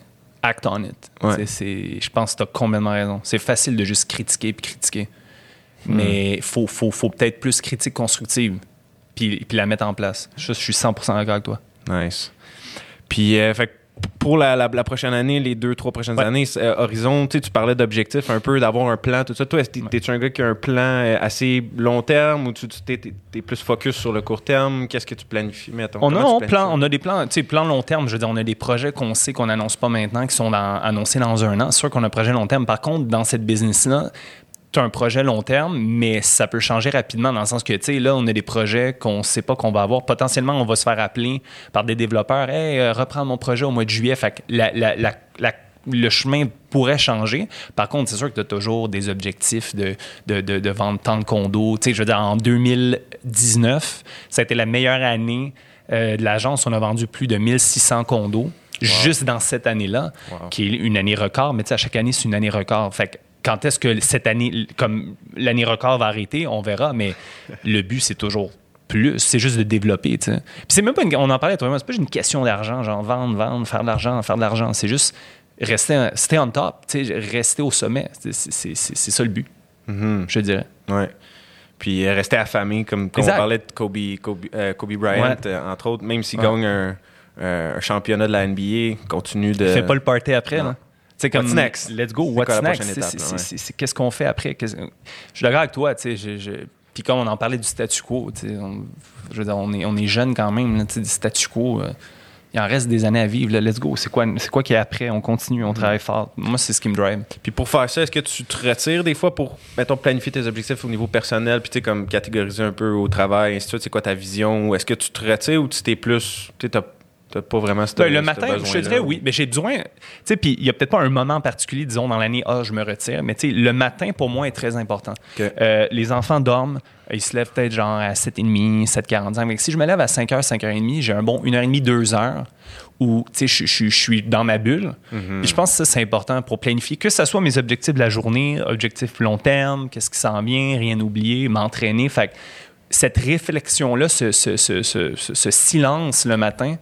act on it. Ouais. C'est- c'est- je pense que t'as complètement raison. C'est facile de juste critiquer puis critiquer. Mais il faut, faut, faut peut-être plus critique constructive puis, puis la mettre en place. Je, je suis 100% d'accord avec toi. Nice. Puis, euh, fait pour la, la- la prochaine année, les deux, trois prochaines Ouais. années, euh, Horizon, tu tu parlais d'objectifs un peu, d'avoir un plan, tout ça. Toi, t'es- Ouais. t'es-tu un gars qui a un plan euh, assez long terme ou tu tu- t'es, t'es- plus focus sur le court terme? Qu'est-ce que tu planifies, mettons? On a, Comment on, tu plan, planifies? on a des plans, tu sais, plans long terme. Je veux dire, on a des projets qu'on sait qu'on n'annonce pas maintenant, qui sont dans- annoncés dans un an. C'est sûr qu'on a un projet long terme. Par contre, dans cette business-là, tu un projet long terme, mais ça peut changer rapidement dans le sens que, tu sais, là, on a des projets qu'on ne sait pas qu'on va avoir. Potentiellement, on va se faire appeler par des développeurs. Hey, euh, reprends mon projet au mois de juillet. Fait que la- la- la- la- le chemin pourrait changer. Par contre, c'est sûr que tu as toujours des objectifs de, de, de, de vendre tant de condos. Tu sais, je veux dire, en 2019, ça a été la meilleure année euh, de l'agence. On a vendu plus de 1600 condos juste dans cette année-là, Wow. qui est une année record. Mais tu sais, à chaque année, c'est une année record. Fait que quand est-ce que cette année, comme l'année record va arrêter, on verra. Mais le but, c'est toujours plus. C'est juste de développer, tu sais. Puis c'est même pas une, on en parlait toi c'est pas juste une question d'argent, genre vendre, vendre, faire de l'argent, faire de l'argent. C'est juste rester, stay on top, tu sais, rester au sommet. C'est- ça le but, Mhm. je dirais. Ouais. Puis euh, rester affamé, comme, comme on parlait de Kobe, Kobe, euh, Kobe Bryant, Ouais. euh, entre autres, même s'il Ouais. gagne un, un championnat de la NBA, continue de. Fais pas le party après, non. Sais, comme, What's next? Let's go. C'est quoi What's next? C'est- c'est- c'est- c'est- c'est Qu'est-ce qu'on fait après? Je suis d'accord avec toi, tu sais. Puis comme on en parlait du statu quo, on, je veux dire, on est, on est jeune quand même, là, du statu quo. euh, il en reste des années à vivre. là. Let's go. C'est quoi, c'est quoi qui est après? On continue, Mm. on travaille fort. Moi, c'est ce qui me drive. Puis pour faire ça, est-ce que tu te retires des fois pour, mettons, planifier tes objectifs au niveau personnel, puis tu sais, comme catégoriser un peu au travail, ainsi de suite, c'est quoi ta vision, ou est-ce que tu te retires ou tu t'es plus, tu t'as pas vraiment ce Ben, le matin, je te dirais ou- oui, mais j'ai besoin. Tu sais, puis il y a peut-être pas un moment particulier, disons, dans l'année, ah, je me retire, mais tu sais, le matin, pour moi, est très important. Euh, les enfants dorment, ils se lèvent peut-être genre à 7h30, 7h45. Fait que si je me lève à 5h, 5h30, j'ai un bon 1h30, 2 heures où, tu sais, je, je- je suis dans ma bulle. Mhm. Puis je pense que ça, c'est important pour planifier, que ce soit mes objectifs de la journée, objectifs long terme, qu'est-ce qui s'en vient, rien oublier, m'entraîner. Fait que cette réflexion-là, ce- ce- ce- ce silence le matin,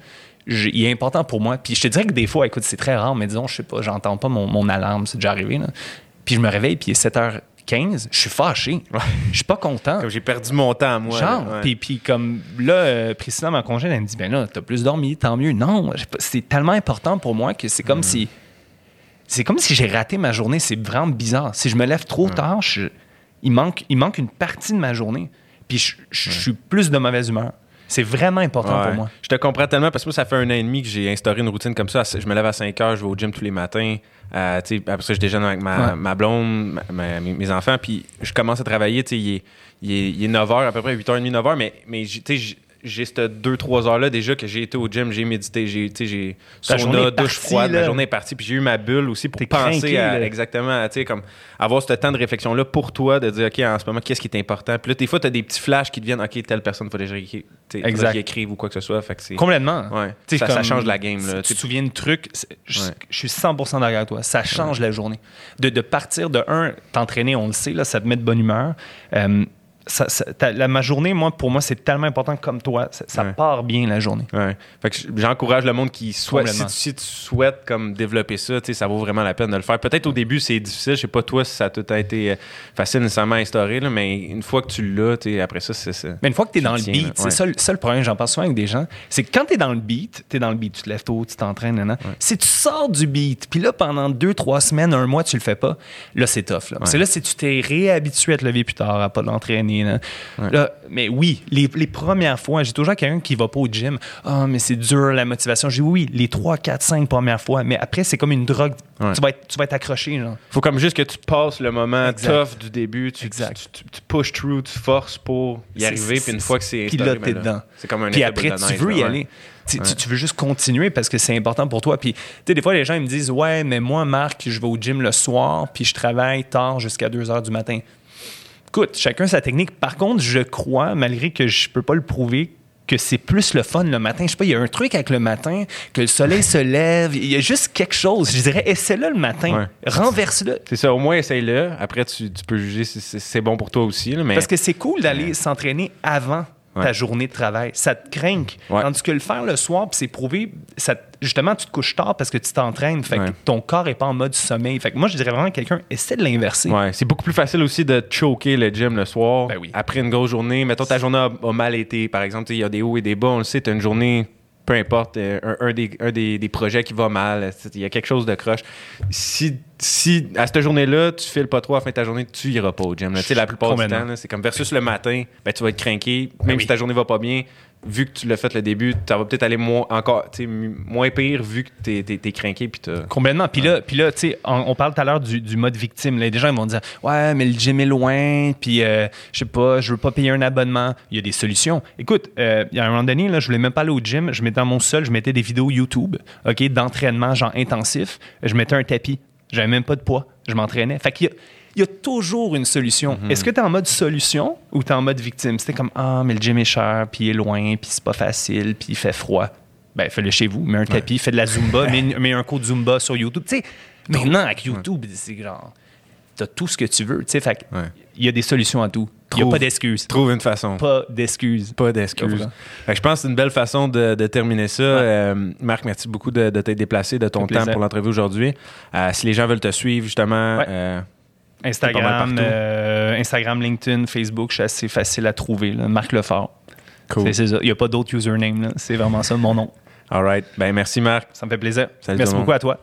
je- il est important pour moi. Puis je te dirais que des fois, écoute, c'est très rare, mais disons, je sais pas, j'entends pas mon, mon alarme, c'est déjà arrivé. là. Puis je me réveille, puis il est 7h15, je suis fâché. Je suis pas content. Comme j'ai perdu mon temps, moi. Genre, ouais. puis, puis comme là, euh, Priscilla, ma congèle, elle me dit, ben là, t'as plus dormi, tant mieux. Non, c'est tellement important pour moi que c'est comme Mm. si... C'est comme si j'ai raté ma journée. C'est vraiment bizarre. Si je me lève trop tard, je- il, manque, il manque une partie de ma journée. Puis je, je- je suis plus de mauvaise humeur. C'est vraiment important Ouais. pour moi. Je te comprends tellement parce que moi, ça fait un an et demi que j'ai instauré une routine comme ça. Je me lève à 5 heures, je vais au gym tous les matins. Euh, après ça, je déjeune avec ma, Ouais. ma blonde, ma- ma- mes, enfants. Puis je commence à travailler. tu sais, Il est, il, est, il est 9 h, à peu près 8h30, 9 h. Mais, mais j'ai- ces 2-3 heures-là déjà que j'ai été au gym, j'ai médité, j'ai j'ai sauna, douche partie, froide, là. journée est partie. Puis j'ai eu ma bulle aussi pour penser craqué, à là. exactement, tu sais, comme avoir ce temps de réflexion-là pour toi, de dire, OK, en ce moment, qu'est-ce qui est important? Puis là, des fois, tu as des petits flashs qui te viennent, OK, telle personne, il faut déjà qu'il écrive ou quoi que ce soit. Fait que c'est. Complètement. Ouais. Ça, ça change la game. Là. Tu Tu te souviens de trucs, je, Ouais. je suis 100% d'accord avec toi. Ça change la journée. De, de partir de un, t'entraîner, on le sait, là, ça te met de bonne humeur. Euh, ça- ça- ta- la, ma journée, moi, pour moi, c'est tellement important comme toi. Ça, ça Ouais. part bien la journée. Ouais. Fait que j'encourage le monde qui souhaite, si tu, si tu souhaites comme développer ça, ça vaut vraiment la peine de le faire. Peut-être au début, c'est difficile. Je sais pas toi si ça a tout a été euh, facile nécessairement à instaurer, là, mais une fois que tu l'as, après ça, c'est ça. Mais une fois que tu es dans le beat, c'est ouais. ça, le- ça le problème, j'en parle souvent avec des gens, c'est que quand tu es dans le beat, tu es dans le beat, tu te lèves tôt, tu t'entraînes, si tu sors du beat, puis là, pendant deux, trois semaines, un mois, tu le fais pas, là, c'est tough. Que là, si tu t'es réhabitué à te lever plus tard, à pas l'entraîner, Là. Là, mais oui, les, les premières fois, j'ai toujours quelqu'un qui va pas au gym. Ah, mais c'est dur la motivation. J'ai oui, les 3, 4, 5 premières fois. Mais après, c'est comme une drogue. Ouais. Tu, vas être, tu vas être accroché. Genre. Faut comme juste que tu passes le moment Exact. tough du début, tu, Exact. tu, tu- tu pushes through, tu forces pour y arriver, puis une fois que c'est Puis instauré, là, t'es ben dedans. C'est comme un Puis après, tu neige, veux y là, aller. ouais. Tu, tu- Ouais. tu veux juste continuer parce que c'est important pour toi. Puis, tu sais, des fois, les gens ils me disent Ouais, mais moi, Marc, je vais au gym le soir, puis je travaille tard jusqu'à 2 heures du matin. Écoute, chacun sa technique. Par contre, je crois, malgré que je peux pas le prouver, que c'est plus le fun le matin. Je sais pas, il y a un truc avec le matin, que le soleil se lève, il y a juste quelque chose. Je dirais, essaie-le le matin. Ouais. Renverse-le. C'est ça, au moins essaye-le. Après, tu, tu peux juger si c'est- bon pour toi aussi. là, mais Parce que c'est cool d'aller s'entraîner avant ta journée de travail. Ça te craint. Tandis que le faire le soir, puis c'est prouvé, ça, justement, tu te couches tard parce que tu t'entraînes. Fait que ton corps est pas en mode sommeil. Fait que moi, je dirais vraiment à quelqu'un, essaie de l'inverser. C'est beaucoup plus facile aussi de choquer le gym le soir. Ben oui. Après une grosse journée, mettons ta journée a, a mal été, par exemple, il y a des hauts et des bas, on le sait, tu une journée, peu importe, euh, un, un des, un des, des projets qui va mal, sais, il y a quelque chose de croche. Si, si à cette journée-là, tu files pas trop à la fin de ta journée, tu iras pas au gym. là. La plupart du temps, c'est comme versus le matin, ben, tu vas être craqué, même oui. si ta journée va pas bien. Vu que tu l'as fait le début, ça va peut-être aller moins, encore, moins pire vu que t'es, t'es, t'es craqué puis Complètement. Puis là, puis là on, on parle tout à l'heure du, du mode victime. Là, des gens ils vont dire Ouais, mais le gym est loin, puis euh, je sais pas, je veux pas payer un abonnement. Il y a des solutions. Écoute, euh, il y a un moment donné, là, je voulais même pas aller au gym. Je mettais dans mon sol, je mettais des vidéos YouTube, OK, d'entraînement, genre intensif. Je mettais un tapis. J'avais même pas de poids. Je m'entraînais. Fait qu'il y a, il y a toujours une solution. Mhm. Est-ce que tu es en mode solution ou tu es en mode victime? C'était comme Ah, mais le gym est cher, puis il est loin, puis c'est pas facile, puis il fait froid. Ben, fais-le chez vous. Mets un tapis, fais de la Zumba, mets, mets un cours de Zumba sur YouTube. Tu sais, maintenant, avec YouTube, c'est genre, t'as tout ce que tu veux. Tu sais, fait Ouais. il y a des solutions à tout. Il n'y a pas d'excuses. Trouve une façon. Pas d'excuses. Pas d'excuses. Je pense que c'est une belle façon de, de terminer ça. Euh, Marc, merci beaucoup de, de t'être déplacé, de ton temps pour l'entrevue aujourd'hui. Euh, si les gens veulent te suivre, justement, euh, Instagram, euh, Instagram, LinkedIn, Facebook, je suis assez facile à trouver. là. Marc Lefort. cool. C'est c'est ça. Il n'y a pas d'autre username. là. C'est vraiment ça mon nom. All right. Ben, merci, Marc. Ça me fait plaisir. Salut Merci beaucoup à toi.